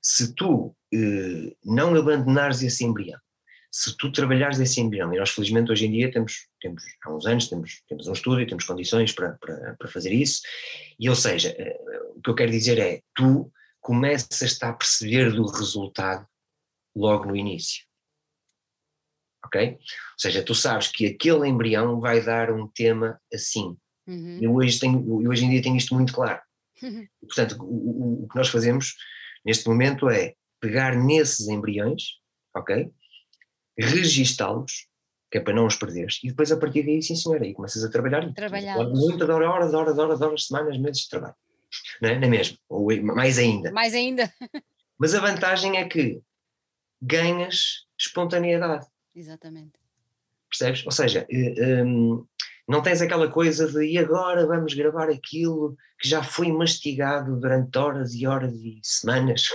se tu eh, não abandonares esse embrião, se tu trabalhares esse embrião, e nós felizmente hoje em dia temos, temos há uns anos, temos, temos um estúdio, temos condições para, para, para fazer isso, e ou seja, eh, o que eu quero dizer é, tu começas a perceber do resultado logo no início. Ok? Ou seja, tu sabes que aquele embrião vai dar um tema assim. Uhum. Eu, hoje tenho, eu hoje em dia tenho isto muito claro. Uhum. Portanto, o, o, o que nós fazemos neste momento é pegar nesses embriões, ok? Registá-los, que é para não os perderes, e depois a partir daí, sim senhora, aí começas a trabalhar. Trabalhar. Muitas horas, horas, horas, horas, semanas, meses de trabalho. Não é? Não é mesmo? Ou mais ainda. Mais ainda. Mas a vantagem é que ganhas espontaneidade. Exatamente. Percebes? Ou seja, eh, um, não tens aquela coisa de e agora vamos gravar aquilo que já foi mastigado durante horas e horas e semanas.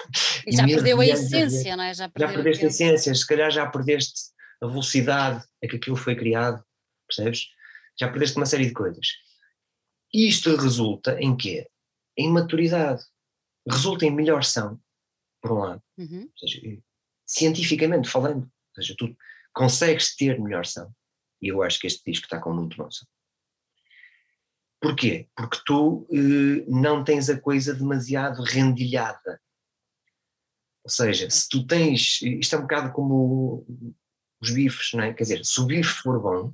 E, já perdeu a essência, não é? Já, já perdeste a essência, se calhar já perdeste a velocidade a que aquilo foi criado, percebes? Já perdeste uma série de coisas. Isto resulta em quê? Em maturidade. Resulta em melhor são, por um lado. Uhum. Seja, cientificamente falando. Ou seja, tu consegues ter melhor são. E eu acho que este disco está com muito bom som. Porquê? Porque tu eh, não tens a coisa demasiado rendilhada. Ou seja, se tu tens. Isto é um bocado como os bifes, não é? Quer dizer, se o bife for bom,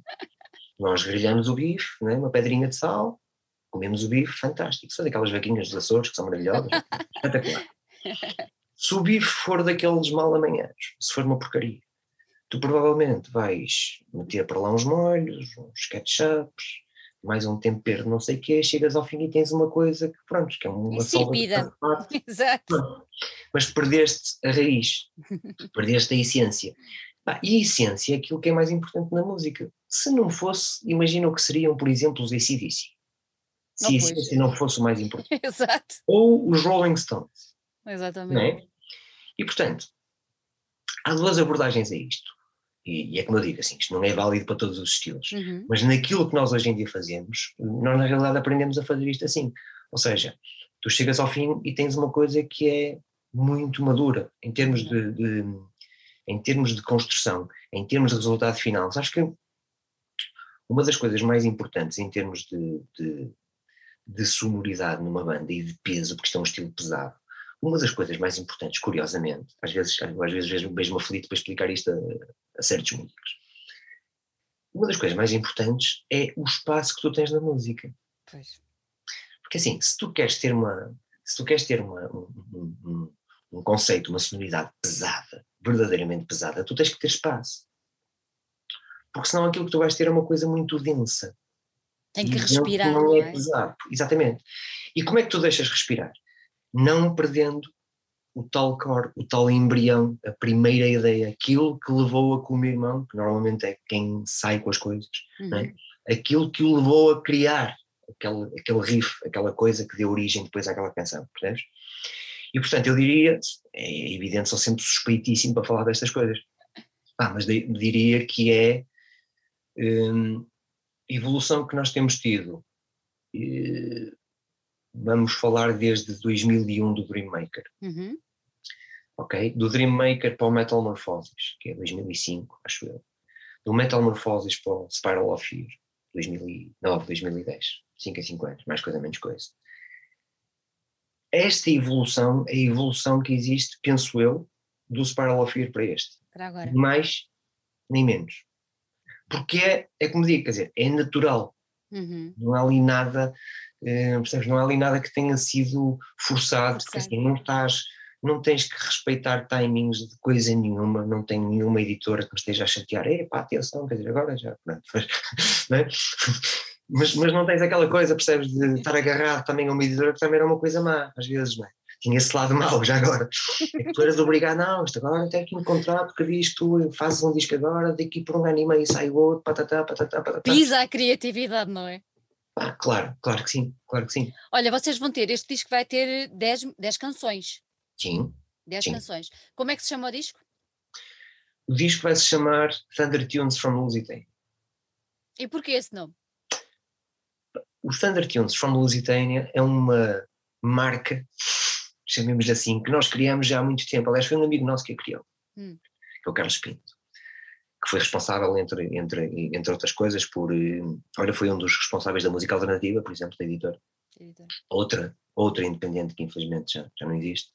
Nós grelhamos o bife, né? uma pedrinha de sal, comemos o bife, fantástico. São daquelas vaquinhas dos Açores que são maravilhosas, espetacular. Se o bife for daqueles mal amanhados, se for uma porcaria, tu provavelmente vais meter para lá uns molhos, uns ketchups, mais um tempero, não sei o quê, chegas ao fim e tens uma coisa que, pronto, que é uma Insípida. Exato. Mas perdeste a raiz, perdeste a essência. e a essência é aquilo que é mais importante na música. Se não fosse, imagina o que seriam, por exemplo, os ACDC. Se a essência não fosse o mais importante. Exato. Ou os Rolling Stones. Exatamente. É? E, portanto, há duas abordagens a isto. E, e, é como eu digo, assim, isto não é válido para todos os estilos, uhum. mas naquilo que nós hoje em dia fazemos, nós na realidade aprendemos a fazer isto assim. Ou seja, tu chegas ao fim e tens uma coisa que é muito madura em termos de, de em termos de construção, em termos de resultado final. Acho que uma das coisas mais importantes em termos de, de, de sonoridade numa banda e de peso, porque isto é um estilo pesado, uma das coisas mais importantes, curiosamente, às vezes, às vezes vejo-me aflito para explicar isto a, a certos músicos, uma das coisas mais importantes é o espaço que tu tens na música. Pois. Porque assim, se tu queres ter uma, se tu queres ter uma, um, um, um conceito, uma sonoridade pesada, verdadeiramente pesada, tu tens que ter espaço. Porque senão aquilo que tu vais ter é uma coisa muito densa. Tem que respirar. Não, não é, é pesado, exatamente. E como é que tu deixas respirar? não perdendo o tal core, o tal embrião, a primeira ideia, aquilo que levou a que o meu irmão, que normalmente é quem sai com as coisas, é? uhum. aquilo que o levou a criar aquele, aquele riff, aquela coisa que deu origem depois àquela canção, percebes? E portanto eu diria, é evidente, sou sempre suspeitíssimo para falar destas coisas, ah, mas diria que é hum, evolução que nós temos tido eh, vamos falar desde 2001 do Dreammaker. Uhum. Ok? Do Dreammaker para o Metamorphosis, que é 2005, acho eu. Do Metamorphosis para o Spiral of Fear, 2009, 2010. 5 a 5 anos, mais coisa, menos coisa. Esta evolução é a evolução que existe, penso eu, do Spiral of Fear para este. Para agora. Mais nem menos. Porque é, é como digo, quer dizer, é natural. Uhum. Não há ali nada Uh, percebes? Não há ali nada que tenha sido forçado, porque assim, não estás, não tens que respeitar timings de coisa nenhuma, não tem nenhuma editora que me esteja a chatear, epá, atenção, quer dizer, agora já, pronto, não é? mas, mas não tens aquela coisa, percebes, de estar agarrado também a uma editora que também era uma coisa má, às vezes, não é? Tinha esse lado mau já agora. É que tu eras obrigado, não, isto agora tem que diz que tu fazes um disco agora, daqui por um ano e meio sai outro, patatá, patatá, patatá. Pisa a criatividade, não é? Ah, claro, claro que sim, claro que sim. Olha, vocês vão ter, este disco vai ter 10, 10 canções. Sim. 10 canções. Como é que se chama o disco? O disco vai se chamar Thunder Tunes from Lusitania. E porquê esse nome? O Thunder Tunes from Lusitania é uma marca, chamemos assim, que nós criamos já há muito tempo. Aliás, foi um amigo nosso que a criou, hum. que é o Carlos Pinto que foi responsável, entre, entre, entre outras coisas, por. Eh, olha, foi um dos responsáveis da música alternativa, por exemplo, da editora. Editor. Outra, outra independente que infelizmente já, já não existe,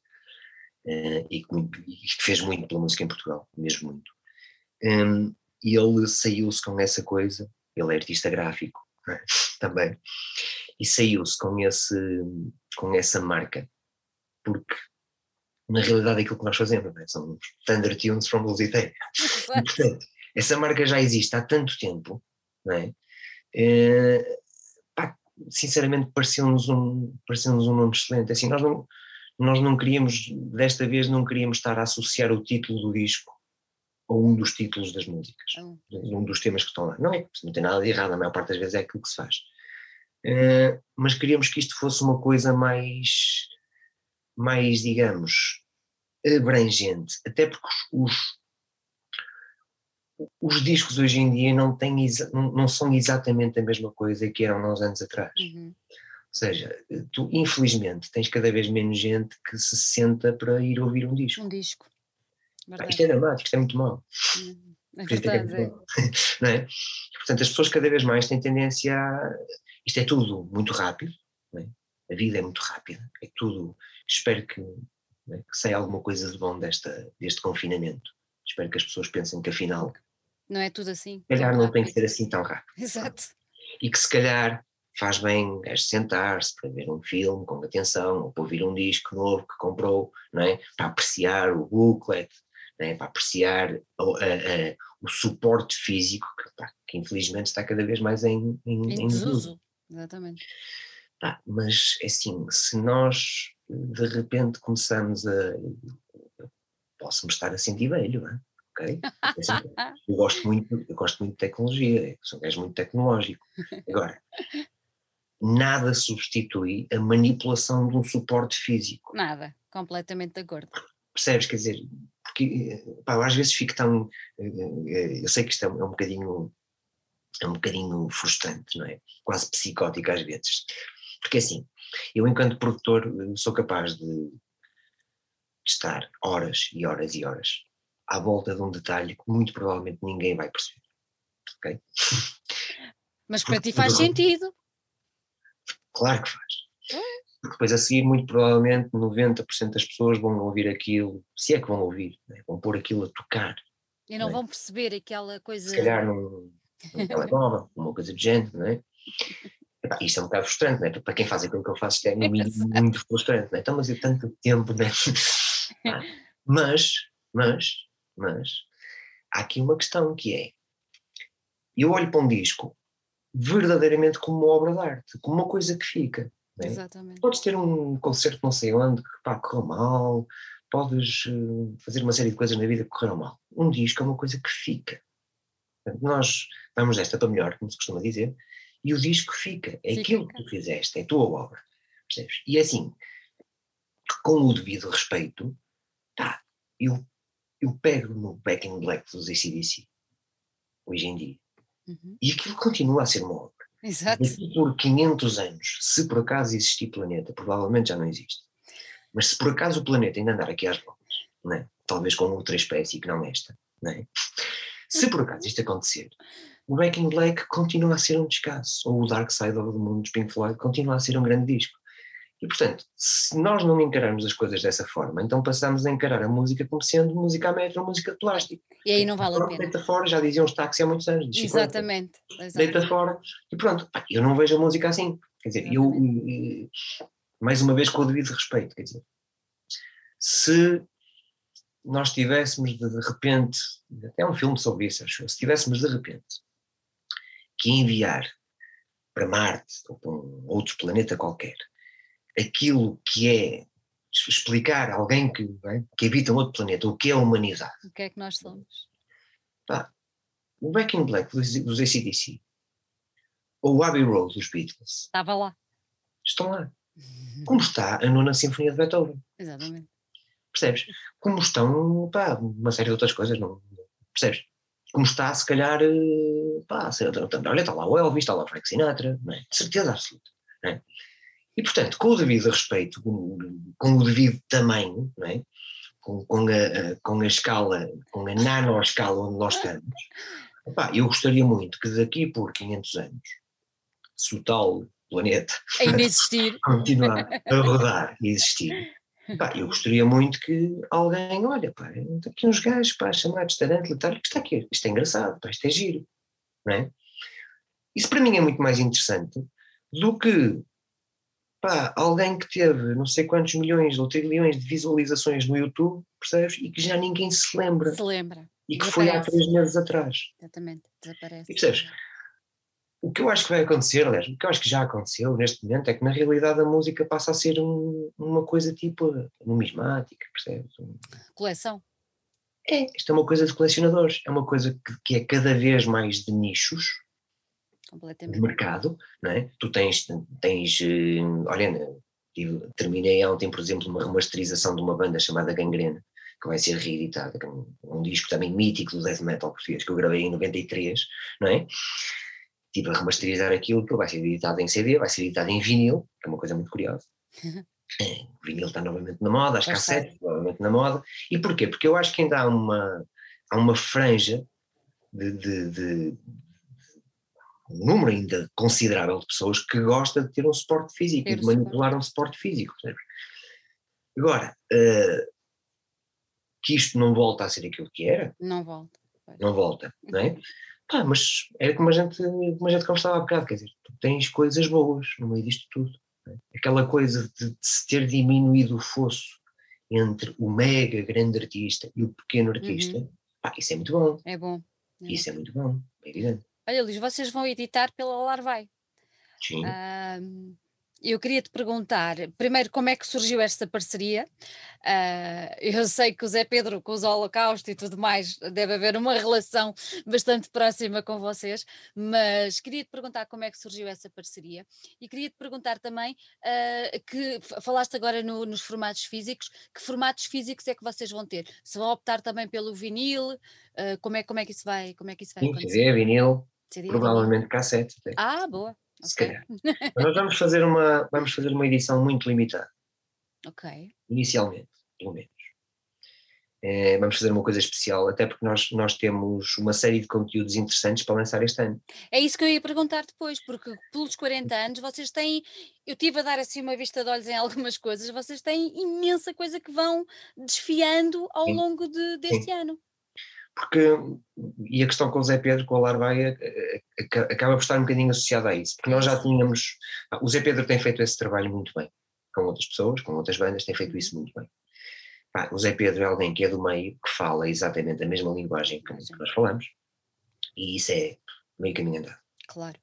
uh, e, que, que fez muito pela música em Portugal, mesmo muito. Um, e ele saiu-se com essa coisa, ele é artista gráfico é? também, e saiu-se com, esse, com essa marca, porque na realidade é aquilo que nós fazemos, é? são Thunder Tunes from Lusitania. E, portanto, essa marca já existe há tanto tempo, não é? é pá, sinceramente pareceu-nos um, pareceu um nome excelente. Assim, nós não, nós não queríamos, desta vez não queríamos estar a associar o título do disco a um dos títulos das músicas, oh. um dos temas que estão lá. Não é, não tem nada de errado, a maior parte das vezes é aquilo que se faz. Uh, mas queríamos que isto fosse uma coisa mais, mais digamos, abrangente, até porque os, os discos hoje em dia não, têm, não são exatamente a mesma coisa que eram uns anos atrás. Uhum. Ou seja, tu infelizmente tens cada vez menos gente que se senta para ir ouvir um disco. Um disco. Ah, isto é dramático, isto é muito mau. Uhum. É, é verdade, é, é. Não é? Portanto, as pessoas cada vez mais têm tendência a. Isto é tudo muito rápido, é? a vida é muito rápida, é tudo. Espero que, é? que saia alguma coisa de bom desta, deste confinamento. Espero que as pessoas pensem que afinal Não é tudo assim. Se calhar não tem que ser assim tão rápido. Exato. E que se calhar faz bem gajo sentar-se para ver um filme com atenção, ou para ouvir um disco novo que comprou, não é? Para apreciar o booklet, é? para apreciar o, a, a, o suporte físico que, pá, que, infelizmente está cada vez mais em, em, em desuso. Exatamente. Mas assim, se nós de repente começamos a. Posso-me estar a sentir velho, não é? Okay? Eu gosto muito, eu gosto muito de tecnologia, sou um gajo muito tecnológico. Agora, nada substitui a manipulação de um suporte físico. Nada, completamente de acordo. Percebes? Quer dizer, porque pá, às vezes fico tão. Eh, eh, eu sei que isto é um, é um bocadinho. É um bocadinho frustrante, não é? Quase psicótico às vezes. Porque assim, eu enquanto produtor eh, sou capaz de estar horas e horas e horas à volta de um detalhe que muito provavelmente ninguém vai perceber. Ok? Mas para ti faz sentido. Claro que faz. Porque depois a seguir, muito provavelmente, 90% das pessoas vão ouvir aquilo, se é que vão ouvir, né? vão pôr aquilo a tocar. E não né? vão perceber aquela coisa. Se calhar num, num telemóvel, uma coisa de gente, não é? Epá, isto é um bocado frustrante, né? para quem faz aquilo que eu faço, isto é muito, muito frustrante. Né? Então, mas eu tanto tempo. Né? mas, mas, mas, há aqui uma questão que é: eu olho para um disco verdadeiramente como uma obra de arte, como uma coisa que fica. Né? Exatamente. Podes ter um concerto não sei onde que pá, correu mal, podes uh, fazer uma série de coisas na vida que correram mal. Um disco é uma coisa que fica. Nós damos esta para melhor, como se costuma dizer, e o disco fica. É fica. aquilo que tu fizeste, é a tua obra. Percebes? E é assim, com o devido respeito, tá, eu, eu pego no Back in Black dos ACDC, hoje em dia, uhum. e aquilo continua a ser uma obra. Exato. Daqui por 500 anos, se por acaso existir planeta, provavelmente já não existe, mas se por acaso o planeta ainda andar aqui às voltas, é? talvez com outra espécie que não esta, não é? se por acaso isto acontecer, o Back in Black continua a ser um descasso, ou o Dark Side of the Moon dos Pink Floyd continua a ser um grande disco. E portanto, se nós não encararmos as coisas dessa forma, então passamos a encarar a música como sendo música a metro, música de plástico. E aí não vale a pena. Deita fora, já diziam os táxis há muitos anos. Exatamente, exatamente. Deita fora e pronto. Eu não vejo a música assim. Quer dizer, eu, mais uma vez com o devido respeito, quer dizer, se nós tivéssemos de, de repente, até um filme sobre isso, acho, se tivéssemos de repente que enviar para Marte ou para um outro planeta qualquer aquilo que é explicar a alguém que, é, que habita um outro planeta o que é a humanidade. O que é que nós somos? Tá. O Back in Black dos, dos ACDC ou o Abbey Road dos Beatles. Estava lá. Estão lá. Como está a nona Sinfonia de Beethoven. Exatamente. Percebes? Como estão, pá, uma série de outras coisas, não, percebes? Como está, se calhar, eh, pá, olha, está lá o Elvis, está lá o Frank Sinatra, não é? De certeza absoluta. Não é? E, portanto, com o devido respeito, com, com o devido tamanho, é? com, com, a, com a escala, com a nanoescala onde nós estamos, epá, eu gostaria muito que daqui por 500 anos, se o tal planeta ainda existir, continuar a rodar e existir, eu gostaria muito que alguém, olha, pá, aqui uns gajos pá, chamados tarante, letário, que está aqui, isto é engraçado, pá, isto é giro, não é? Isso para mim é muito mais interessante do que pá, alguém que teve não sei quantos milhões ou trilhões de visualizações no YouTube, percebes? E que já ninguém se lembra. Se lembra. E que foi há três meses atrás. Exatamente, desaparece. E percebes? O que eu acho que vai acontecer, aliás, o que eu acho que já aconteceu neste momento é que na realidade a música passa a ser um, uma coisa tipo numismática, percebes? Coleção. É, isto é uma coisa de colecionadores, é uma coisa que, que é cada vez mais de nichos, Completamente. mercado, não é? Tu tens, tens eh, olha, terminei ontem, por exemplo, uma remasterização de uma banda chamada Gangrena, que vai ser reeditada, que é um, disco também mítico do death metal português, que eu gravei em 93, não é? Tipo, a remasterizar aquilo, que vai ser editado em CD, vai ser editado em vinil, que é uma coisa muito curiosa. É, o vinil está novamente na moda, as cassetes novamente na moda. E porquê? Porque eu acho que ainda há uma, há uma franja de, de, de, um número ainda considerável de pessoas que gosta de ter um suporte físico e de manipular um suporte físico. Percebes? Agora, uh, que isto não volta a ser aquilo que era. Não volta. não volta, não é? Pá, mas era como a gente, como a gente conversava há bocado, quer dizer, tu tens coisas boas no meio disto tudo. É? Aquela coisa de, de, se ter diminuído o fosso entre o mega grande artista e o pequeno artista, uhum. pá, isso é muito bom. É bom. É isso bom. é muito bom, é evidente. Olha, Luís, vocês vão editar pela Larvai. Sim. Um, eu queria te perguntar, primeiro, como é que surgiu esta parceria? Uh, eu sei que o Zé Pedro, com os Holocausto e tudo mais, deve haver uma relação bastante próxima com vocês, mas queria te perguntar como é que surgiu essa parceria e queria te perguntar também uh, que falaste agora no, nos formatos físicos, que formatos físicos é que vocês vão ter? Se vão optar também pelo vinil? Uh, como, é, como é que isso vai, como é que isso vai Sim, acontecer? CD, vinil, CD, provavelmente vinil. cassete. Ah, boa se calhar. Mas nós vamos fazer, uma, vamos fazer uma edição muito limitada. Ok. Inicialmente, pelo menos. É, vamos fazer uma coisa especial, até porque nós, nós temos uma série de conteúdos interessantes para lançar este ano. É isso que eu ia perguntar depois, porque pelos 40 anos vocês têm, eu tive a dar assim uma vista de olhos em algumas coisas, vocês têm imensa coisa que vão desfiando ao Sim. longo de, deste Sim. ano porque, e a questão com o Zé Pedro, com a Larvaia, eh, eh, acaba por estar um bocadinho associada a isso, porque nós já tínhamos, o Zé Pedro tem feito esse trabalho muito bem, com outras pessoas, com outras bandas, tem feito isso muito bem. o Zé Pedro é alguém que é do meio, que fala exatamente a mesma linguagem que nós falamos, e isso é meio caminho andado. Claro.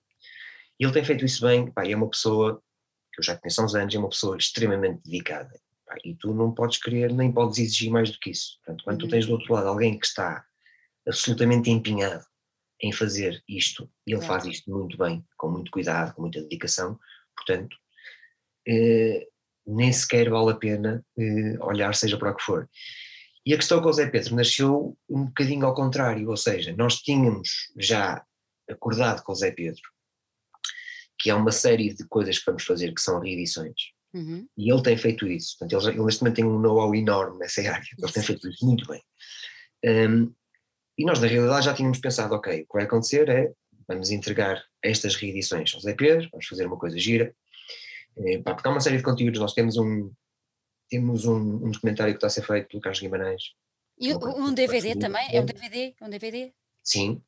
E ele tem feito isso bem, pá, é uma pessoa, que eu já conheço há uns anos, é uma pessoa extremamente dedicada, pá, e tu não podes querer, nem podes exigir mais do que isso. Portanto, quando uhum. tu tens do outro lado alguém que está absolutamente empenhado em fazer isto, e ele faz isto muito bem, com muito cuidado, com muita dedicação, portanto, eh, nem sequer vale a pena eh, olhar seja para o que for. E a questão com o Zé Pedro nasceu um bocadinho ao contrário, ou seja, nós tínhamos já acordado com o Zé Pedro que há uma série de coisas que vamos fazer que são reedições. Uhum. E ele tem feito isso. Portanto, ele, ele neste momento tem um know-how enorme nessa área. Ele tem feito isso muito bem. Um, e nós, na realidade, já tínhamos pensado: ok, o que vai acontecer é vamos entregar estas reedições ao Zé Pedro, vamos fazer uma coisa gira. É, pá, porque há uma série de conteúdos, nós temos um, temos um, um documentário que está a ser feito pelo Carlos Guimarães. E um, um DVD também? É um DVD? Um DVD? Sim,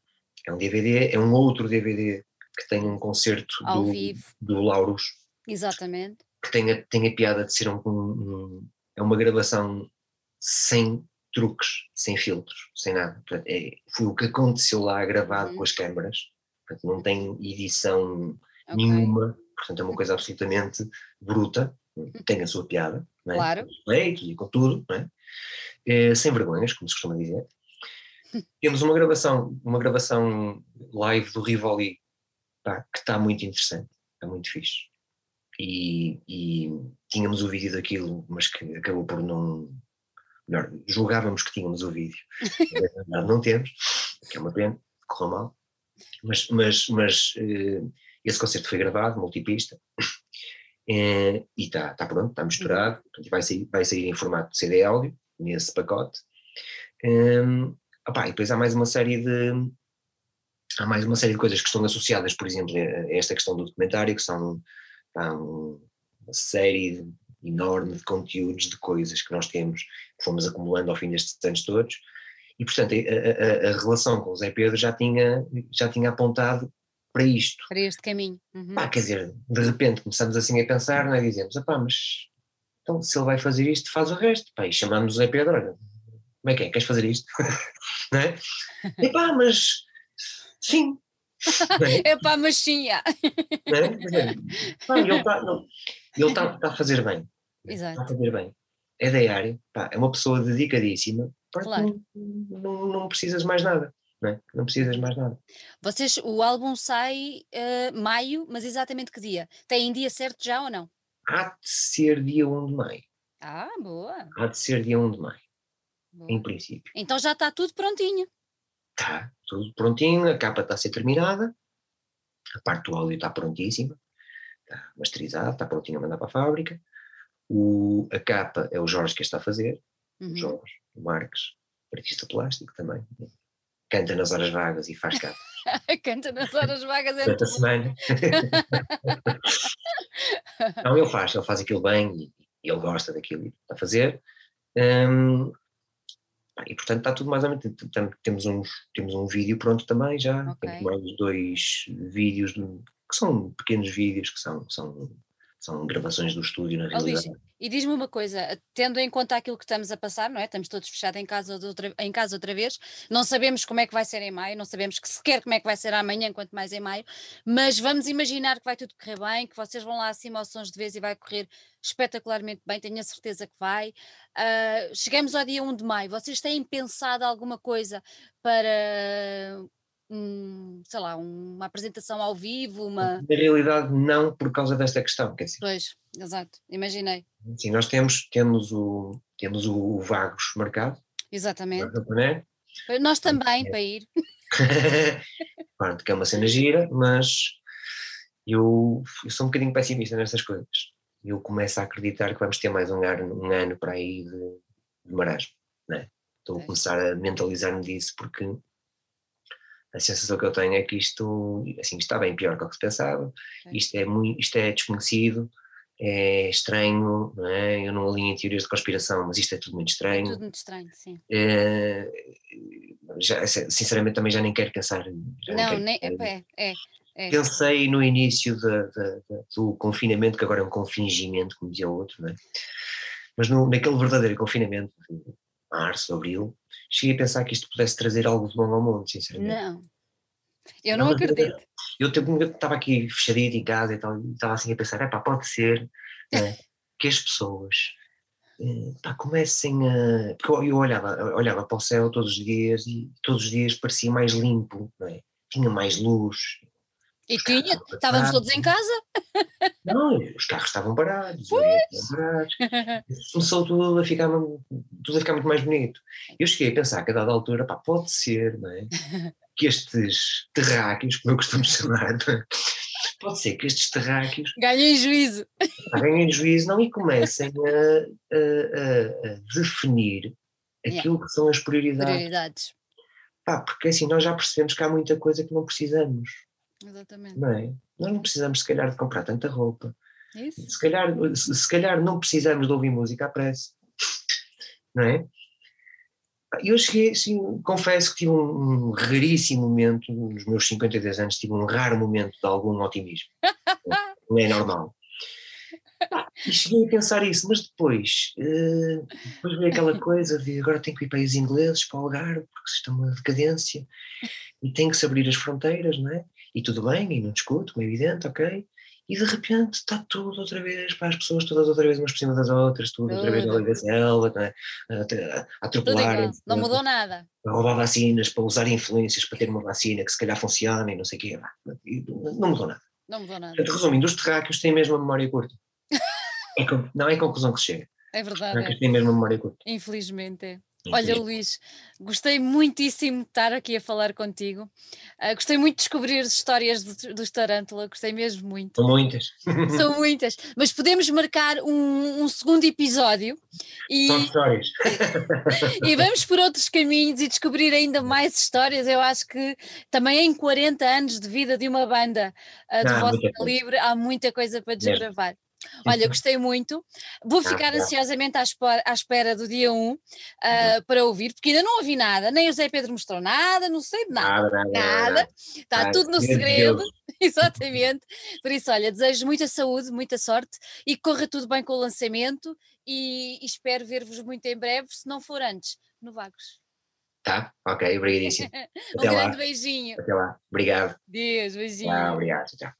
é um DVD, é um outro DVD que tem um concerto Ao do, vivo. do Lauros. Exatamente. Que tem a, tem a piada de ser um, um, é uma gravação sem truques, sem filtros, sem nada. Portanto, é, foi o que aconteceu lá gravado uhum. com as câmaras. Portanto, não tem edição okay. nenhuma, portanto é uma coisa absolutamente bruta, tem a sua piada, não é? claro. com leitos e com tudo, não é? é? sem vergonhas, como se costuma dizer. Temos uma gravação, uma gravação live do Rivoli pá, que está muito interessante, está muito fixe. E, e, tínhamos o vídeo daquilo, mas que acabou por não, melhor, julgávamos que tínhamos o vídeo. não temos, que é uma pena, correu mal. Mas, mas, mas uh, esse concerto foi gravado, multipista, uh, e está tá pronto, está misturado, portanto, vai, sair, vai sair em formato CD áudio, nesse pacote. Um, opa, e depois há mais uma série de há mais uma série de coisas que estão associadas, por exemplo, a esta questão do documentário, que são uma série enorme de conteúdos, de coisas que nós temos, que fomos acumulando ao fim destes anos todos, e portanto a, a, a relação com o Zé Pedro já tinha, já tinha apontado para isto. Para este caminho. Uhum. Pá, quer dizer, de repente começamos assim a pensar, não é? Dizemos, pá, mas então se ele vai fazer isto, faz o resto. Pá, e chamamos o Zé Pedro, olha, como é que é? Queres fazer isto? não é? E pá, mas sim. É pá, mas sim, é? Pá, ele está ele tá, tá a fazer bem. Exato. Está a fazer bem. É da área, pá, é uma pessoa dedicadíssima, claro. não, não, não precisas mais nada. Não, é? não precisas mais nada. Vocês, o álbum sai uh, maio, mas exatamente que dia? Tem dia certo já ou não? Há de ser dia 1 de maio. Ah, boa. Há de ser dia 1 de maio, boa. em princípio. Então já está tudo prontinho. Está, tudo prontinho, a capa está a ser terminada, a parte do áudio está prontíssima, está masterizada, está prontinho a mandar para a fábrica. O, a capa é o Jorge que está a fazer, uhum. o Jorge o Marques, artista plástico também. Canta nas horas vagas e faz capa. Canta nas horas vagas é Durante a semana. Não, ele faz, ele faz aquilo bem e, e ele gosta daquilo que está a fazer. Um, E portanto está tudo mais ou menos. Temos, uns, temos um vídeo pronto também já. Okay. Temos mais dois vídeos que são pequenos vídeos que são, são são gravações do estúdio na realidade. Oh, e diz-me uma coisa, tendo em conta aquilo que estamos a passar, não é? Estamos todos fechados em casa, outra, em casa outra vez, não sabemos como é que vai ser em maio, não sabemos que sequer como é que vai ser amanhã, quanto mais em maio, mas vamos imaginar que vai tudo correr bem, que vocês vão lá acima aos sons de vez e vai correr espetacularmente bem, tenho a certeza que vai. Uh, chegamos ao dia 1 de maio, vocês têm pensado alguma coisa para um, sei lá, uma apresentação ao vivo, uma... Na realidade não por causa desta questão, quer dizer. Pois, exato, imaginei. Sim, nós temos, temos, o, temos o Vagos marcado. Exatamente. Né? Nós também, é. para ir. Pronto, que é uma cena gira, mas eu, eu sou um bocadinho pessimista nestas coisas. Eu começo a acreditar que vamos ter mais um ano, um ano para aí de, de marasmo, né? Estou a começar a mentalizar-me disso porque a sensação que eu tenho é que isto assim, está bem pior do que se pensava, isto é, muito, isto é desconhecido, é estranho, não é? eu não alinho em teorias de conspiração, mas isto é tudo muito estranho. É tudo muito estranho, sim. É, já, sinceramente também já nem quero pensar. não, quero, nem, é, é, é, Pensei no início de, de, de, do confinamento, que agora é um confingimento, como dizia o outro, não é? mas no, naquele verdadeiro confinamento, março, abril, cheguei a pensar que isto pudesse trazer algo de bom ao mundo, sinceramente. Não, eu não, não acredito. Eu, estava aqui fechadito em casa e tal, estava assim a pensar, é pá, pode ser né, que as pessoas eh, pá, comecem a. Porque eu, olhava, olhava para o céu todos os dias e todos os dias parecia mais limpo, é? tinha mais luz, e tinha, estávamos todos em casa. Não, os carros estavam parados, estavam parados. Começou tudo a, ficar, tudo a ficar muito mais bonito. Eu cheguei a pensar que a dada altura, pá, pode ser, não é? Que estes terráqueos, como eu costumo chamar, é? pode ser que estes terráqueos ganhem juízo. Ganhem juízo, não, e comecem a, a, a definir aquilo yeah. que são as prioridades. prioridades. Pá, porque assim nós já percebemos que há muita coisa que não precisamos. Exatamente. Não é? Nós não precisamos, se calhar, de comprar tanta roupa. Isso. Se calhar, se, se calhar não precisamos de ouvir música à pressa. Não é? Eu cheguei, assim, confesso que tive um, um, raríssimo momento, nos meus 52 anos, tive um raro momento de algum otimismo. não é normal. E cheguei a pensar isso, mas depois, uh, depois veio aquela coisa de agora tenho que ir para os ingleses, para o Algarve, porque é uma decadência, e tem que se abrir as fronteiras, não é? E tudo bem, e não discuto, como é evidente, ok? E de repente está tudo outra vez, para as pessoas todas outra vez umas por cima das outras, tudo, outra vez na selva, é? a, a atropelar. Não mudou nada. A roubar vacinas, para usar influências para ter uma vacina que se calhar funciona e não sei o quê. Não mudou nada. Não mudou nada. Portanto, resumindo, os terráqueos têm mesmo a memória curta. é, não é a conclusão que se chega. É verdade. Os terráqueos é. têm mesmo a memória curta. Infelizmente é. Olha, Luís, gostei muitíssimo de estar aqui a falar contigo. Uh, gostei muito de descobrir as histórias dos do Tarântula, gostei mesmo muito. São muitas. São muitas, mas podemos marcar um, um segundo episódio e, São histórias. e vamos por outros caminhos e descobrir ainda mais histórias. Eu acho que também em 40 anos de vida de uma banda uh, do vosso calibre há muita coisa para desbravar. Olha, uhum. gostei muito. Vou ficar ah, ansiosamente à espera, à espera, do dia 1 uh, uhum. para ouvir, porque ainda não ouvi nada, nem o Zé Pedro mostrou nada, não sei de nada. Nada, nada. nada. Está tudo no segredo. Exatamente. Por isso, olha, desejo muita saúde, muita sorte e que corra tudo bem com o lançamento e, e espero ver-vos muito em breve, se não for antes, no Vagos. Tá, ok, obrigadíssimo. um grande beijinho. Até lá, obrigado. Deus, beijinho. Ah, obrigado, tchau.